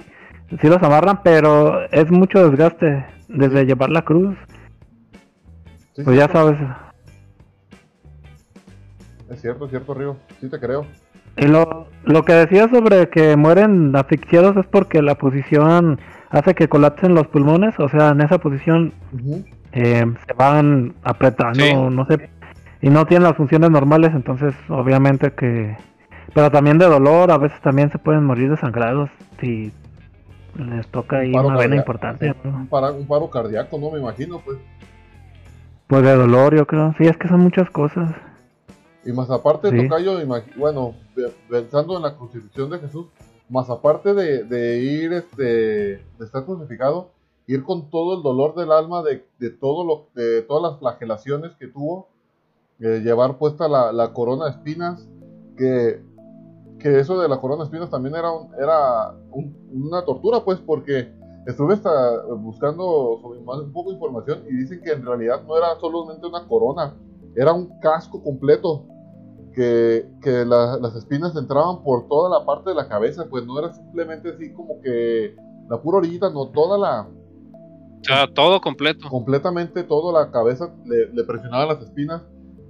sí los amarran, pero es mucho desgaste desde llevar la cruz, Sí, pues ya sabes. Es cierto, es cierto, Río. Sí te creo. Y lo, lo que decía sobre que mueren asfixiados es porque la posición hace que colapsen los pulmones, o sea, en esa posición eh, se van apretando, Sí. no sé, y no tienen las funciones normales, entonces obviamente que, pero también de dolor, a veces también se pueden morir desangrados si les toca ahí Paro una vena importante, sí, ¿no? un, para- un paro cardíaco, ¿no? Me imagino, pues. pues de dolor yo creo, sí, es que son muchas cosas. Y más aparte, Sí. Tocayo, bueno, pe- pensando en la crucifixión de Jesús, más aparte de, de ir, este, de estar crucificado, ir con todo el dolor del alma de, de todo lo, de todas las flagelaciones que tuvo, eh, llevar puesta la, la corona de espinas, que, que eso de la corona de espinas también era, un- era un- una tortura, pues, porque estuve hasta buscando sobre más, un poco de información y dicen que en realidad no era solamente una corona, era un casco completo que, que la- las espinas entraban por toda la parte de la cabeza, pues no era simplemente así como que la pura orillita, no, toda la, O sea, todo completo. completamente toda la cabeza le, le presionaban las espinas,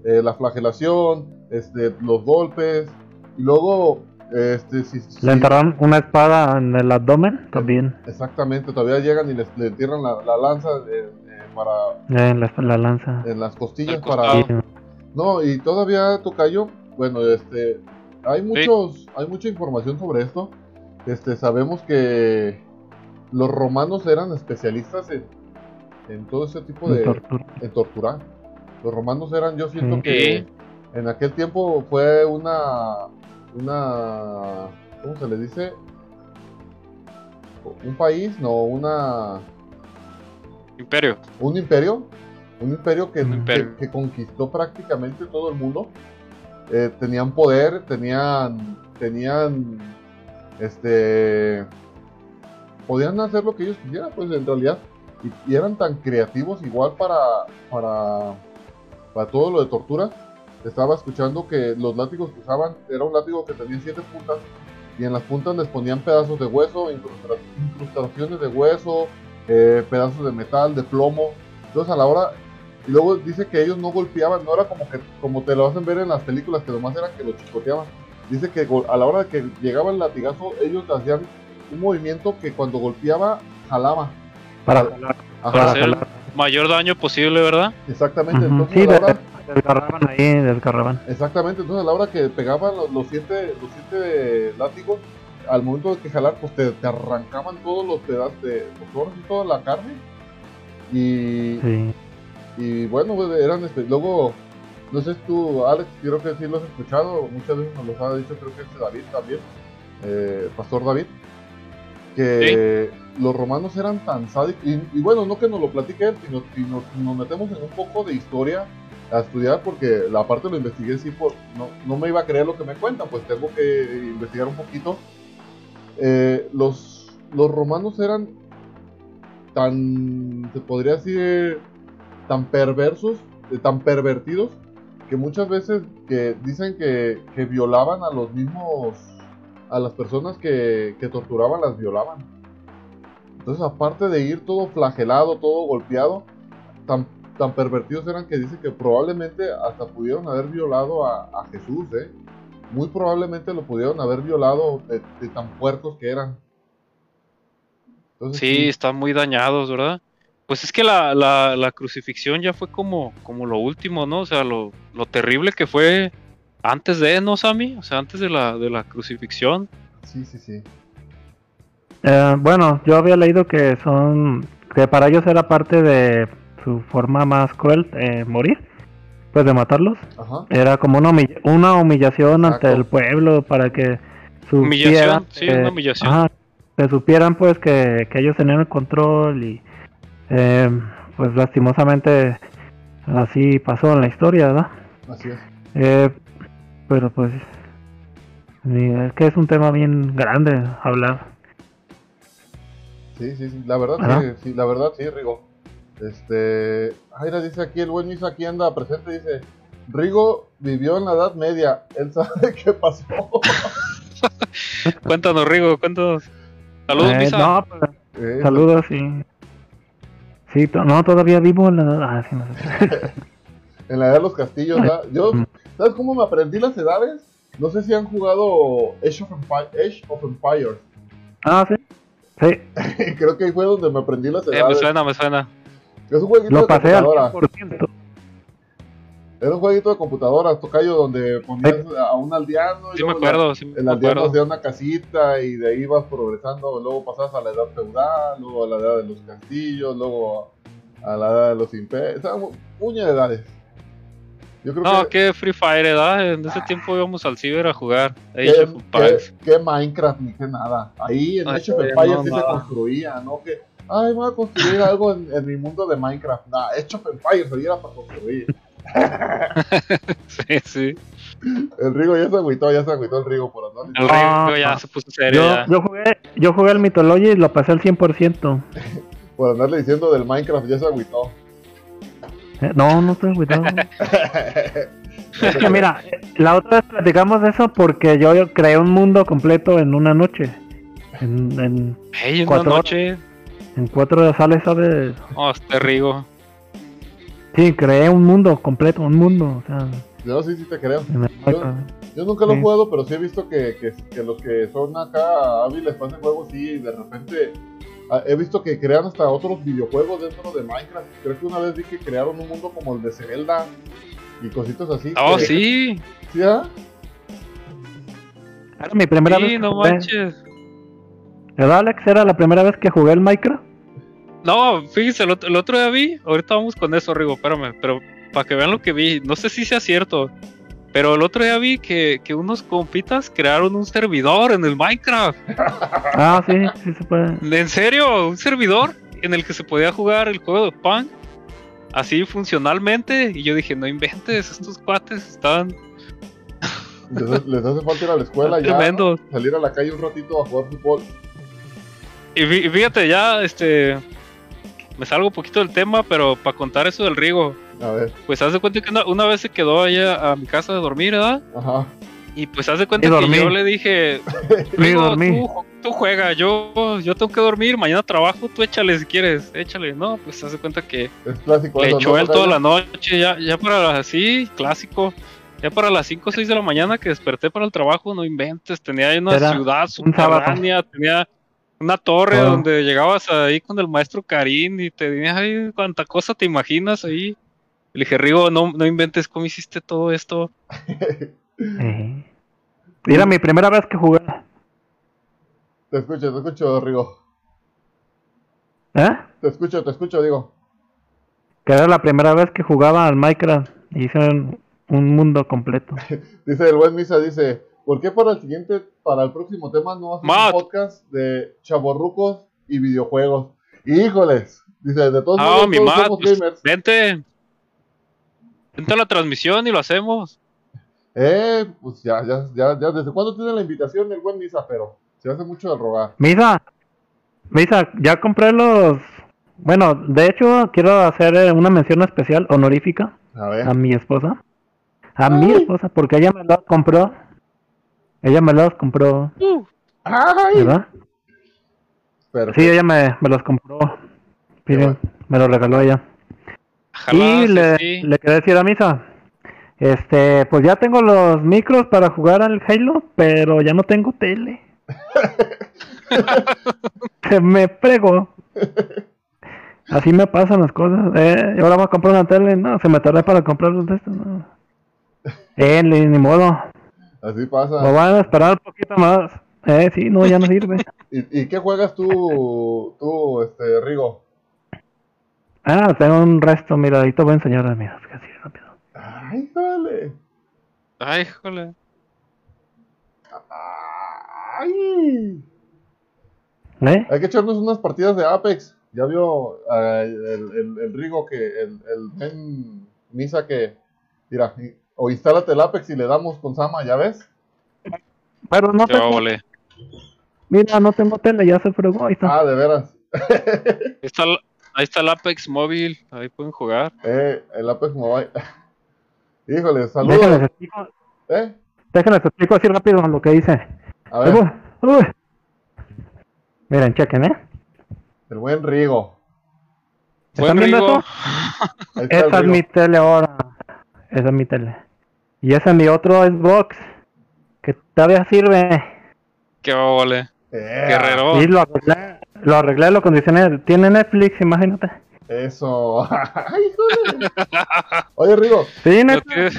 eh, la flagelación, este, los golpes, y luego, este, si, si- Le enterraron una espada en el abdomen también, exactamente, todavía llegan y les, le entierran la, la lanza eh, eh, para, eh, en la, la lanza. en las costillas para, No, y todavía Tocayo, bueno, este, hay muchos, hay mucha información sobre esto. Este, sabemos que los romanos eran especialistas en, en todo ese tipo de de, tortura. en torturar. Los romanos eran, yo siento Sí. que en aquel tiempo fue una, una, ¿cómo se le dice? Un país, no, una, Imperio. un imperio, un imperio que, Un imperio. que- que conquistó prácticamente todo el mundo. Eh, tenían poder, tenían, tenían, este, podían hacer lo que ellos quisieran, pues en realidad, y, y eran tan creativos igual para, para, para todo lo de tortura. Estaba escuchando que los látigos que usaban era un látigo que tenía siete puntas y en las puntas les ponían pedazos de hueso, incrustaciones de hueso, eh, pedazos de metal, de plomo. Entonces a la hora, y luego dice que ellos no golpeaban, no era como que como te lo hacen ver en las películas, que nomás era que lo chicoteaban. Dice que gol- a la hora de que llegaba el latigazo, ellos hacían un movimiento que cuando golpeaba, jalaba. Para jalar, Ajá, para hacer- jalar. mayor daño posible, ¿verdad? Exactamente, entonces Sí, a la hora, desgarraban ahí, desgarraban. exactamente, entonces a la hora que pegaban los, los siete, los siete látigos, al momento de que jalar, pues te, te arrancaban todos los pedazos de ojos y toda la carne. Y, Sí. y bueno, pues, eran espe- luego, no sé tú, Alex, creo que sí lo has escuchado, muchas veces nos lo ha dicho, creo que este David también, eh, Pastor David, que los romanos eran tan sádicos, y, y bueno, no que nos lo platique él, sino si nos, nos metemos en un poco de historia a estudiar, porque la parte lo investigué, sí, por, no, no me iba a creer lo que me cuentan, pues tengo que investigar un poquito. Eh, los, romanos eran tan, se podría decir, tan perversos, eh, tan pervertidos, que muchas veces que dicen que, violaban a los mismos, a las personas que, que torturaban, las violaban. Entonces, aparte de ir todo flagelado, todo golpeado, tan, tan pervertidos eran que dicen que probablemente hasta pudieron haber violado a, a Jesús, ¿eh? Muy probablemente lo pudieron haber violado de, de tan puercos que eran. Entonces, Sí, están muy dañados, ¿verdad? Pues es que la, la, la crucifixión ya fue como, como lo último, ¿no? O sea, lo, lo terrible que fue antes de, ¿no, Sammy? O sea, antes de la, de la crucifixión. sí, sí, sí. Eh, bueno, yo había leído que son que para ellos era parte de su forma más cruel eh, morir, pues de matarlos. Ajá. Era como una, humilla- una humillación ante Exacto. el pueblo para que supieran, Humillación, sí, que- una humillación. ajá, que supieran pues que, que ellos tenían el control y eh, pues lastimosamente así pasó en la historia, ¿verdad? Así es. Eh, pero pues sí, es que es un tema bien grande hablar. Sí, sí, sí. La verdad, sí, sí, la verdad, sí, Rigo. Este. Aira dice aquí, el buen Misa aquí anda presente. Dice: Rigo vivió en la Edad Media. Él sabe qué pasó. Cuéntanos, Rigo, cuéntanos. Saludos, Eh, Misa. no, pues, Eh, saludos y sí, to- no todavía vivo en la ah, sí, no sé. En la Edad de los Castillos, ¿verdad? Yo, Mm. ¿sabes cómo me aprendí las edades? No sé si han jugado Age of, Empi- Age of Empires. Ah, sí. Sí, Creo que ahí fue donde me aprendí las Eh, me edades. suena, me suena. Es un jueguito lo de pasé al computadora. 100%. Era un jueguito de computadora, tocayo, donde ponías a un aldeano. y me luego la- acuerdo, sí El me aldeano acuerdo. hacía una casita y de ahí ibas progresando, luego pasabas a la edad feudal, luego a la edad de los castillos, luego a la edad de los imperios, o sea, mu- muchas edades. Yo creo No, que, que Free Fire, ¿verdad? En ese tiempo íbamos al ciber a jugar. que, Age of Empires. que- que Minecraft ni que nada. Ahí en Ay, Age of no, Empires sí se construía, ¿no? Que, ay, voy a construir algo en, en mi mundo de Minecraft. Nah, of Empires ahí era para construir. Sí, sí. El Rigo ya se agüitó, ya se agüitó el Rigo por andar. El Ah, Rigo ya ah. se puso serio. Yo, ya. yo jugué, yo jugué el Mythology y lo pasé al 100%. Por andarle diciendo del Minecraft, ya se agüitó. Eh, No, no estoy cuidado. Es que mira, la otra vez platicamos de eso porque yo creé un mundo completo en una noche. En, en, Hey, una cuatro noche. En cuatro sales, ¿sabes? Oh, este Rigo. Sí, creé un mundo completo, un mundo. O sea, Yo sí, sí te creo. Yo nunca lo he Sí. jugado, pero sí he visto que, que, que los que son acá hábiles para ese juego, sí, de repente ah, he visto que crean hasta otros videojuegos dentro de Minecraft. Creo que una vez vi que crearon un mundo como el de Zelda y cositas así. Oh, que- sí. ¿Sí, ah? Era mi primera vez. Sí, no manches. ¿Verdad, Alex? Era la primera vez que jugué el Minecraft. No, fíjense, el otro, el otro día vi. Ahorita vamos con eso, Rigo, espérame. Pero para que vean lo que vi. No sé si sea cierto. Pero el otro día vi que, que unos compitas crearon un servidor en el Minecraft. Ah, sí, sí se puede. ¿En serio? ¿Un servidor en el que se podía jugar el juego de Punk? Así funcionalmente. Y yo dije, no inventes, estos cuates están Les, les hace falta ir a la escuela ya. tremendos. ¿no? Salir a la calle un ratito a jugar fútbol. Y fí- y fíjate, ya, este. Me salgo un poquito del tema, pero para contar eso del Rigo. A ver, Pues haz de cuenta que una, una vez se quedó allá a mi casa de dormir, ¿verdad? ajá. Y pues haz de cuenta que yo le dije, Rigo, tú, tú juega, yo, yo tengo que dormir, mañana trabajo, tú échale si quieres, échale. No, pues haz de cuenta que Es clásico. le echó él toda la noche, ya, ya para las, sí, clásico. Ya para las 5 o 6 de la mañana que desperté para el trabajo, no inventes, tenía ahí una Era ciudad subterránea, tenía Una torre donde llegabas ahí con el maestro Karim y te tenías ahí cuánta cosa te imaginas ahí. Le dije, Rigo, no, no inventes cómo hiciste todo esto. Era mi primera vez que jugué. Te escucho, te escucho, Rigo. ¿Eh? Te escucho, te escucho, digo. Que era la primera vez que jugaba al Minecraft. y Hice un, un mundo completo. Dice el buen Misa, dice, ¿por qué para el siguiente, para el próximo tema no haces Matt. un podcast de chaborrucos y videojuegos? Híjoles, dice, de todos Ah, modos mi todos Matt, somos pues, gamers. vente. Vente a la transmisión y lo hacemos. Eh, pues ya, ya, ya, ya, ¿desde cuándo tiene la invitación el buen Misa? Pero se hace mucho de rogar. Misa, Misa, ya compré los. Bueno, de hecho, quiero hacer eh, una mención especial, honorífica, A ver. a mi esposa. A mi esposa, porque ella me los compró. Ella me los compró, Uh, ¡Ay! ¿verdad? Perfecto. Sí, ella me, me los compró. Miren, me los regaló ella. ojalá, y sí, le, sí. le quería decir a Misa, este, pues ya tengo los micros para jugar al Halo, pero ya no tengo tele. Se me prego. Así me pasan las cosas. Eh, y ahora voy a comprar una tele, no, se me tardé para comprar los de estos, no. Eh, ni, ni modo. Así pasa. van a esperar un poquito más. Eh, sí, no, ya no sirve. ¿Y, y qué juegas tú, tú, este, Rigo? Ah, tengo un resto, mira, ahí te voy a enseñar, mira, así rápido. ¡Ay, dale! Ay, híjole. ¡Ay! ¿Eh? Hay que echarnos unas partidas de Apex. Ya vio ah, el, el, el Rigo que el, el men Misa que mira, o instálate el Apex y le damos con Sama, ¿ya ves? Pero no Qué tengo, mira, no tengo tele, ya se fregó, ahí está. Ah, de veras. Ahí está, el- ahí está el Apex móvil. Ahí pueden jugar. Eh, el Apex Mobile. Híjole, Déjenles saludos. explico, ¿Eh? déjenles explico así rápido lo que hice. A ver, Uy, uy. Miren, chequen, ¿eh? el buen Rigo. ¿Están Buen viendo Rigo. eso? Ahí está el Esa es mi tele ahora. Esa es mi tele. Y ese es mi otro Xbox. Que todavía sirve. Qué óvole. Eh, Guerrero. Y lo arreglé, lo arreglé, lo condicioné. Tiene Netflix, imagínate. Eso. Ay. Oye, Rigo, Sí, Netflix.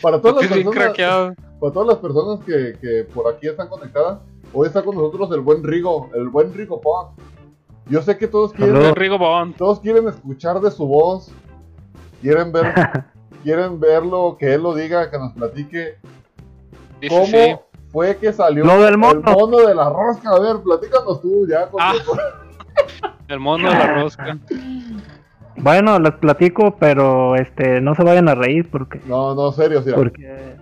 para todas las personas, para todas las personas que, que por aquí están conectadas, hoy está con nosotros el buen Rigo, el buen Rigo Pong. Yo sé que todos quieren. Rigo todos quieren escuchar de su voz, quieren ver, quieren verlo, que él lo diga, que nos platique cómo sí. fue que salió Lo del el mono. mono de la rosca. A ver, platícanos tú ya. con- Ah. El mono de la rosca. Bueno, les platico, pero este, no se vayan a reír porque, No, no, serio, sí. porque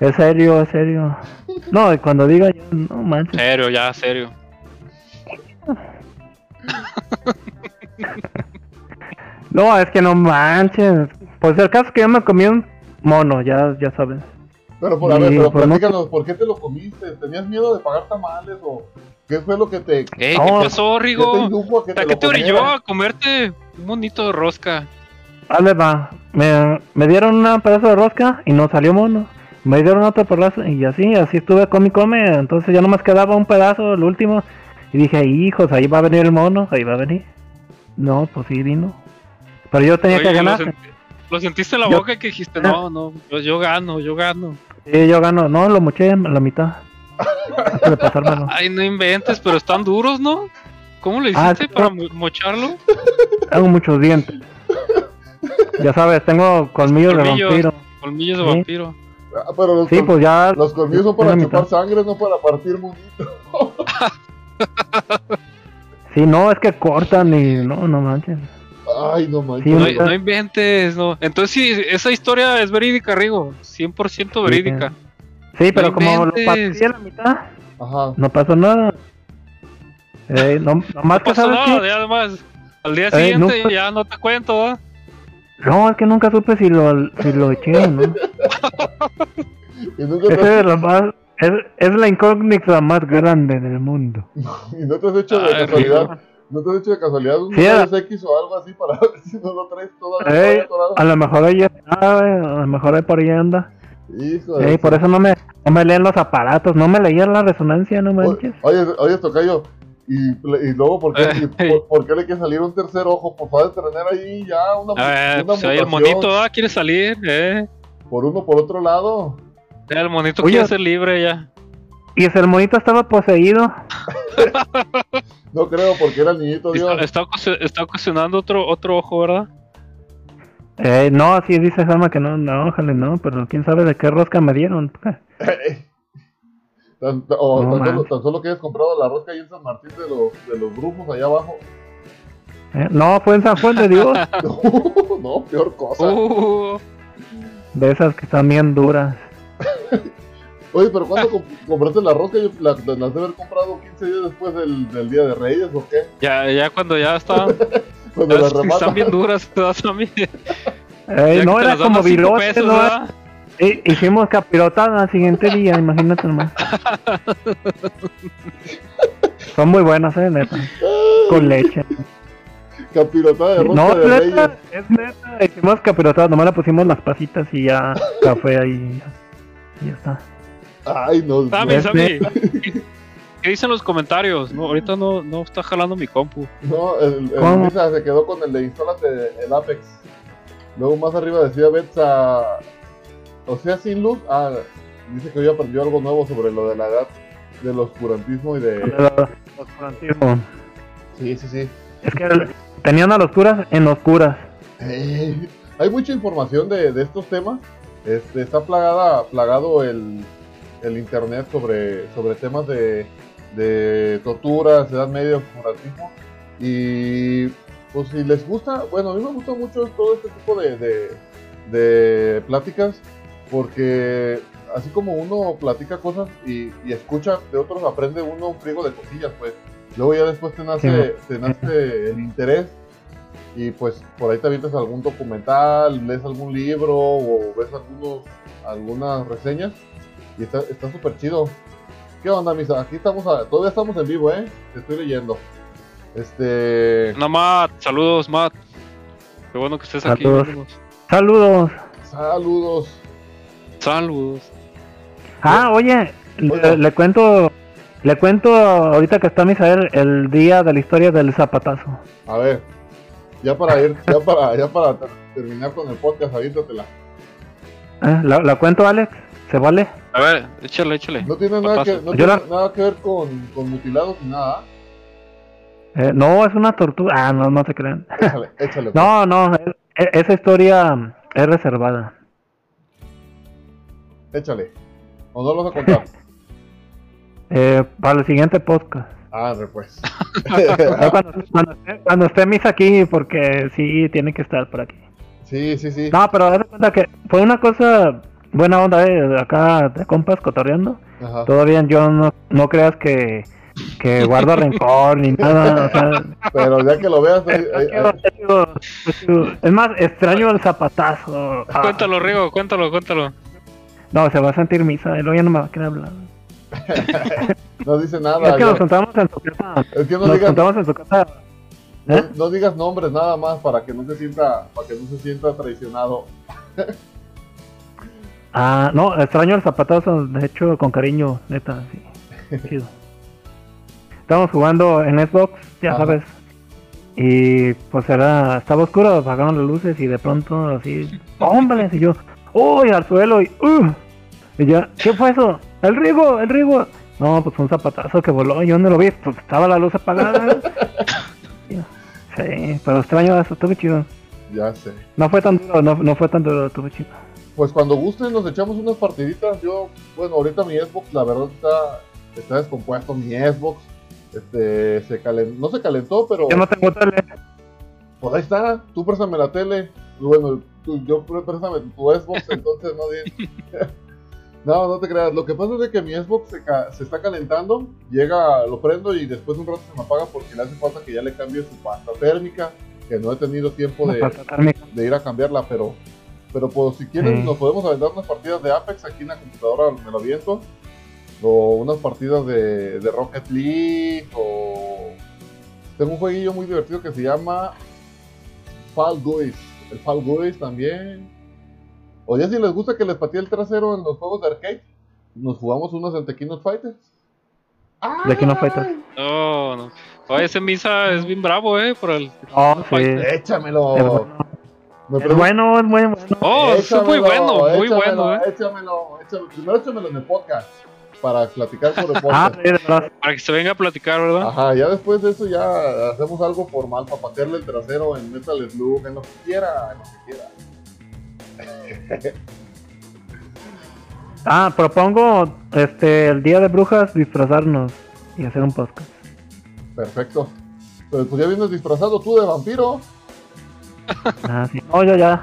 es serio, es serio. No, y cuando diga yo, no manches. Serio, ya, serio. No, es que no manches. Pues el caso es que yo me comí un mono, ya, ya sabes. Pero por a ver, pero pues, no- platícanos, ¿por qué te lo comiste? ¿Tenías miedo de pagar tamales o qué fue lo que te, ¿Qué No, pasó, qué te Rigo? indujo a que ¿A qué te orilló a comerte un monito de rosca? Dale, va. Me, me dieron un pedazo de rosca y no salió mono. Me dieron otro pedazo y así, así estuve come y come. Entonces ya nomás quedaba un pedazo, el último. Y dije, hijos, ahí va a venir el mono, ahí va a venir. No, pues sí vino. Pero yo tenía Oye, que ganar. Lo sentiste en la Yo- boca que dijiste, no, no, yo, yo gano, yo gano. Sí, yo gano. No, lo moché a la mitad. Antes de pasármelo. Ay, no inventes, pero están duros, ¿no? ¿Cómo le Ah, hiciste sí, para no. mocharlo? Tengo muchos dientes. Ya sabes, tengo colmillos de vampiro. Colmillos de Sí. vampiro. Ah, pero los, Sí, col- pues ya. los colmillos son para chupar mitad. sangre, no para partir monito. Sí, no, es que cortan y no, no manches. Ay, no manches. Sí, No, no inventes, no. Entonces sí, esa historia es verídica, Rigo. 100% verídica. Sí, pero No como lo inventes. partí a la mitad, Ajá. no pasó nada. Eh, no, nomás que pasó sabes nada, además. Al día Eh, siguiente ya no te cuento, ¿eh? No, es que nunca supe si lo, si lo eché, ¿no? Y nunca te, Ese es, lo más, es, es la incógnita más grande del mundo. y no te has hecho de Ay, casualidad. ¿No te has hecho de casualidad un Sí, número X o algo así para ver si no lo traes todavía atorado? a lo mejor ella sabe, a lo mejor ahí por ahí anda. Hijo de por eso no me, no me leen los aparatos, no me leían la resonancia, no manches. Oye, oye, Tocayo, Y, y luego, ¿por qué, y por, por qué le quiere salir un tercer ojo? Pues va a tener ahí ya una, Eh, una pues ahí el monito ah, quiere salir, eh. Por uno, por otro lado. Ya el monito Oye. quiere ser libre ya. Y ese el monito estaba poseído. No creo, porque era el niñito Dios. Está, está, ocasi- está ocasionando otro, otro ojo, ¿verdad? Eh, no, así dice Sama que no, no, ojalá no, pero quién sabe de qué rosca me dieron. Tan, tan- o No tan, solo, manches. tan solo que hayas comprado la rosca ahí en San Martín de los, de los brujos allá abajo. Eh, No, fue en San Juan de Dios, no, peor cosa. Uh, de esas que están bien duras. Oye, pero ¿cuándo comp- compraste la rosca? Yo la, la las de haber comprado 15 días después del, del Día de Reyes, ¿o qué? ya, ya cuando ya están, Cuando ya la es que están bien duras, todas a mí. Eh, no, era las como virote, ¿no? ¿verdad? Eh, hicimos capirotada al siguiente día, imagínate nomás. Son muy buenas, eh, neta. Con leche. Capirotada de rosca No, de Reyes. neta, es neta. Hicimos capirotada, nomás le pusimos las pasitas y ya café ahí. Y ya está. Ay, no. Sammy, Sammy. ¿Qué dicen los comentarios? No, ahorita no, no está jalando mi compu. No, el, el. Luisa se quedó con el de instálate el Apex. Luego más arriba decía Betsa, o sea, sin luz. Ah, dice que hoy aprendió algo nuevo sobre lo de la edad del oscurantismo y de... Oscurantismo. Sí, sí, sí. Es que el- tenían a los curas en los curas. Eh, hay mucha información de, de estos temas. Este, está plagada, plagado el, el internet sobre, sobre temas de, de torturas, edad media, oscurantismo. Y pues si les gusta, bueno, a mí me gusta mucho todo este tipo de, de, de pláticas porque así como uno platica cosas y, y escucha de otros, aprende uno un friego de cosillas, pues. Luego ya después te nace, te nace el interés y pues por ahí te avientas algún documental, lees algún libro o ves algunos, algunas reseñas y está está súper chido. ¿Qué onda, Misa? Aquí estamos, a- todavía estamos en vivo, ¿eh? Te estoy leyendo. Este... No, Matt, saludos, Matt. Qué bueno que estés aquí. Saludos. Saludos. Saludos. Saludos. Ah, oye, le, le cuento, le cuento ahorita que está Misael el día de la historia del zapatazo. A ver, ya para ir, ya para, ya para ter- terminar con el podcast, aviéntatela. ¿Eh? ¿La, la cuento, Alex? ¿Se vale? A ver, échale, échale. No tiene nada que, no tiene la- nada que ver con, con mutilados ni nada. Eh, no, es una tortuga. Ah, no, no te crean. Échale, échale. pues. No, no, e- esa historia es reservada. Échale. ¿O no lo vas a contar? Eh, para el siguiente podcast. Ah, pues. Cuando, cuando esté, cuando esté Misa aquí, porque sí, tiene que estar por aquí. Sí, sí, sí. No, pero haz cuenta que fue una cosa buena onda, eh, acá de compas cotorreando. Ajá. Todavía yo no, no creas que, que guardo rencor ni nada. O sea, Pero ya que lo veas, ahí- ahí- ahí- es más, extraño el zapatazo. Ah, Cuéntalo, Rigo, cuéntalo, cuéntalo. No, se va a sentir misa, y luego ya no me va a querer hablar. no dice nada. es que ya. nos juntamos en tu casa. Es que no Nos digas, juntamos en tu casa. no, ¿Eh? no digas nombres nada más para que no se sienta, para que no se sienta traicionado. Ah, no, extraño el zapatazo, de hecho, con cariño, neta, sí. Chido. Estamos jugando en Xbox, ya Ajá. sabes. Y pues era, estaba oscuro, apagaron las luces y de pronto así, ¡hombre! Y yo, ¡uy! al suelo y ¡uh! Y ya, ¿qué fue eso? ¡El rigo! ¡El rigo! No, pues un zapatazo que voló, yo no lo vi, pues estaba la luz apagada. sí, pero extraño eso, estuvo chido. Ya sé. No fue tan duro, no, no fue tan duro, estuvo chido. Pues cuando gusten nos echamos unas partiditas. Yo, bueno, ahorita mi Xbox la verdad está, está descompuesto. Mi Xbox, este, se calentó, no se calentó, pero Yo no tengo tele. pues ahí está. Tú préstame la tele. Bueno, tú, yo pr- préstame tu Xbox, entonces no di- No, no te creas. Lo que pasa es de que mi Xbox se, ca- se está calentando, llega, lo prendo y después de un rato se me apaga porque le hace falta que ya le cambie su pasta térmica, que no he tenido tiempo de ir a cambiarla, pero pero pues si quieren Sí. nos podemos aventar unas partidas de Apex aquí en la computadora, me lo aviento. O unas partidas de, de Rocket League o tengo un jueguillo muy divertido que se llama Fall Guys. El Fall Guys también. O ya si les gusta que les patee el trasero en los juegos de arcade, nos jugamos unos en Tequinos Fighters. de King of Fighters. No, no. Oye, ese Misa es bien bravo, eh, por el... Oh, sí. Échamelo. Es bueno. Me Es pregunto- bueno, es muy bueno. Oh, es muy Échamelo, bueno, muy échamelo, bueno, eh. Échamelo, échamelo. Primero échamelo en el podcast. Para platicar sobre Ah, podcast. sí, de verdad. Para que se venga a platicar, ¿verdad? Ajá, ya después de eso ya hacemos algo formal para patearle el trasero en Metal Slug, en lo que quiera, en lo que quiera. Ah, propongo este el día de brujas disfrazarnos y hacer un podcast. Perfecto. Pues, pues ya vienes disfrazado tú de vampiro. Ah, sí. No, yo ya.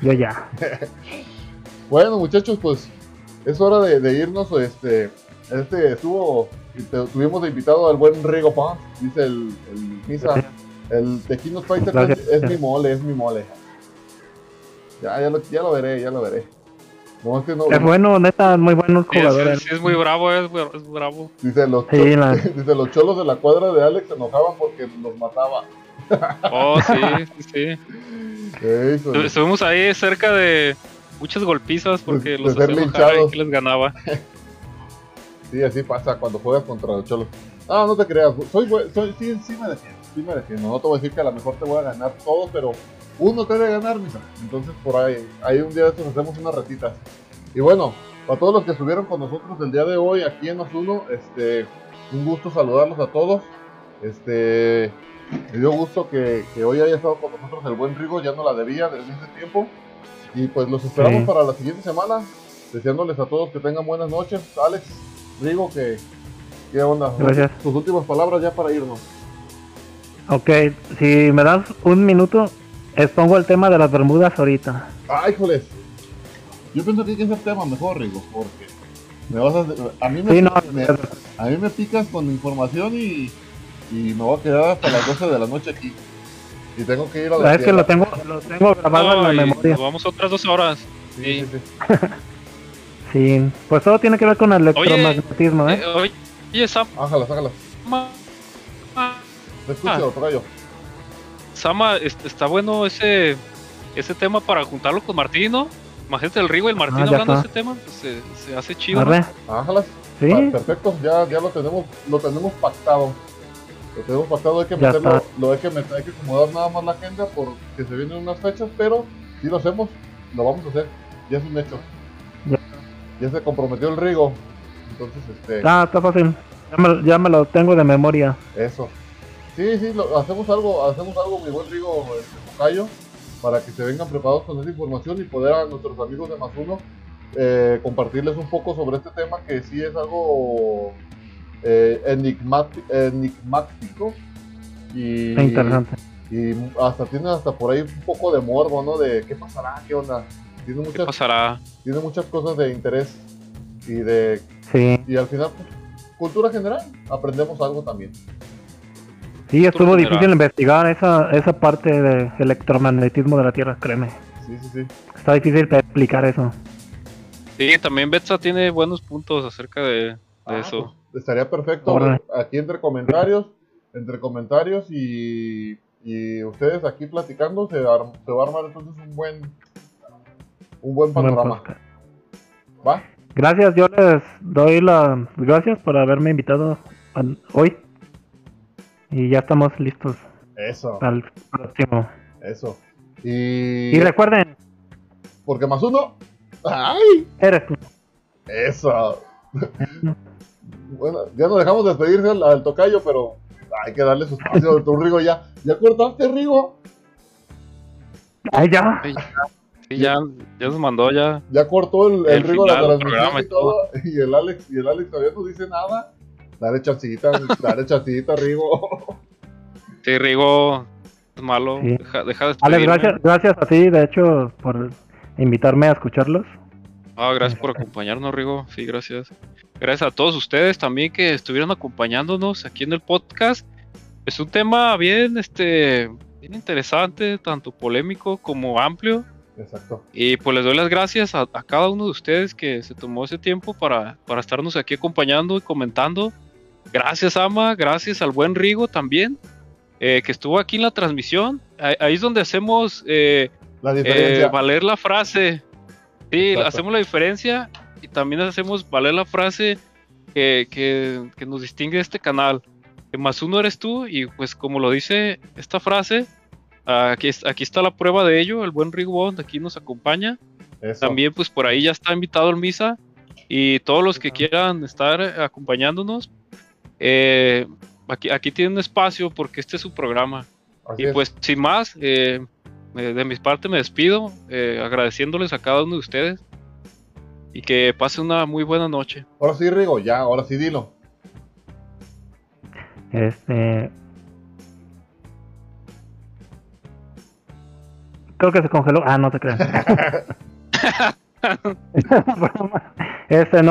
Yo ya. Bueno, muchachos, pues es hora de, de irnos. Este, este estuvo, tuvimos de invitado al buen Rigo Paz, dice el, el Misa. El Tequinos Fighter es, es mi mole, es mi mole. Ya, ya lo, ya lo veré, ya lo veré. No, es que no, Es bueno, neta, muy buenos Sí, es, jugadores. sí, es muy bravo, es, bravo. dice, los, Sí, la- dice, los cholos de la cuadra de Alex se enojaban porque nos mataba. Oh, sí, sí, sí. Estuvimos ahí cerca de muchas golpizas porque De- de los linchados. que les ganaba. Sí, así pasa cuando juegas contra los cholos. No, no te creas, soy, soy sí, sí me defiendo, sí me defiendo. No te voy a decir que a lo mejor te voy a ganar todo, pero uno te debe ganar, misa. Entonces por ahí, ahí un día de estos hacemos unas retitas. Y bueno, para todos los que estuvieron con nosotros el día de hoy aquí en Osuno, este, un gusto saludarlos a todos. Este, me dio gusto que, que hoy haya estado con nosotros el buen Rigo, ya no la debía desde ese tiempo. Y pues los esperamos Sí. para la siguiente semana, deseándoles a todos que tengan buenas noches. Alex, Rigo, que, ¿qué onda? Gracias. Tus últimas palabras ya para irnos. Ok, si me das un minuto, expongo el tema de las Bermudas ahorita. Ay, joles. Yo pienso que hay que hacer tema mejor, Rigo, porque me vas a, a mí me, Sí, no, me- a mí me picas con información y, y me voy a quedar hasta las 12 de la noche aquí. Y tengo que ir a la es que lo tengo, lo tengo grabado en la memoria. nos vamos otras dos horas. Sí, Sí. sí, sí. Sí, pues todo tiene que ver con el electromagnetismo, ¿eh? Eh, oye, Sama, Ájalas, ájalas. Te escucho, Ah. Sama, est- está bueno ese ese tema para juntarlo con Martín, ¿no? Imagínate el Rigo y el Martín Ah, ya hablando de ese tema, pues se, se hace chido. ¿no? Arre. Ájalas. Sí, Ah, perfecto, ya, ya lo tenemos, lo tenemos pactado. Lo tenemos pactado, hay que Ya meterlo, está. lo hay que meter, hay que acomodar nada más la agenda porque se vienen unas fechas, pero si lo hacemos, lo vamos a hacer, ya es un hecho. Ya. Ya se comprometió el Rigo. Entonces, este, ah, está fácil. Ya me, ya me lo tengo de memoria. eso. Sí, sí, lo- hacemos algo, hacemos algo, mi buen Rigo, este, para que se vengan preparados con esa información y poder a nuestros amigos de Más Uno eh, compartirles un poco sobre este tema que sí es algo eh, enigmático y, interesante. y hasta tiene hasta por ahí un poco de morbo, ¿no? De qué pasará, qué onda. Tiene ¿Qué muchas, pasará? tiene muchas cosas de interés y de Sí, y al final pues, cultura general aprendemos algo también. sí, estuvo general. difícil investigar esa, esa parte de electromagnetismo de la Tierra, créeme. Sí, sí, sí. Está difícil explicar eso. Sí, también Betsa tiene buenos puntos acerca de, de Ah, eso. Estaría perfecto. Aquí entre comentarios, entre comentarios y, y ustedes aquí platicando, se, ar- se va a armar entonces un buen un buen panorama. ¿Va? Gracias, yo les doy las gracias por haberme invitado hoy. Y ya estamos listos Eso, al próximo. eso. Y, Y recuerden, porque más uno. ¡Ay! eres tú. Eso. Bueno, ya nos dejamos despedirse al, al tocayo, pero hay que darle su espacio. Tu Rigo ya. ¿Ya cortaste, Rigo? Ay, ya. Sí, ya, sí, ya, ya nos mandó ya. Ya cortó el, el El Rigo la final del transmisión y todo. Y el Alex, y el Alex todavía no dice nada. Dale chancita, dale chancita, Rigo. Sí, Rigo es malo. Sí. Deja, deja de Alex, gracias, gracias a ti, de hecho, por invitarme a escucharlos. Ah, gracias por acompañarnos, Rigo. Sí, gracias. Gracias a todos ustedes también que estuvieron acompañándonos aquí en el podcast. Es un tema bien, este, bien interesante, tanto polémico como amplio. Exacto. Y pues les doy las gracias a, a cada uno de ustedes que se tomó ese tiempo para, para estarnos aquí acompañando y comentando. Gracias, Ama. Gracias al buen Rigo también, eh, que estuvo aquí en la transmisión. Ahí, ahí es donde hacemos eh, La eh, valer la frase. Sí, Exacto. hacemos la diferencia y también hacemos valer la frase que, que, que nos distingue de este canal. Que más uno eres tú y pues como lo dice esta frase, aquí, aquí está la prueba de ello, el buen Rick Bond aquí nos acompaña. También pues por ahí ya está invitado el Misa y todos los que quieran estar acompañándonos, eh, aquí, aquí tienen espacio porque este es su programa. y pues sin más, eh, de mi parte me despido, eh, agradeciéndoles a cada uno de ustedes y que pase una muy buena noche. Ahora sí, Rigo, ya, ahora sí dilo. Este. Creo que se congeló. Ah, no te creas. este no.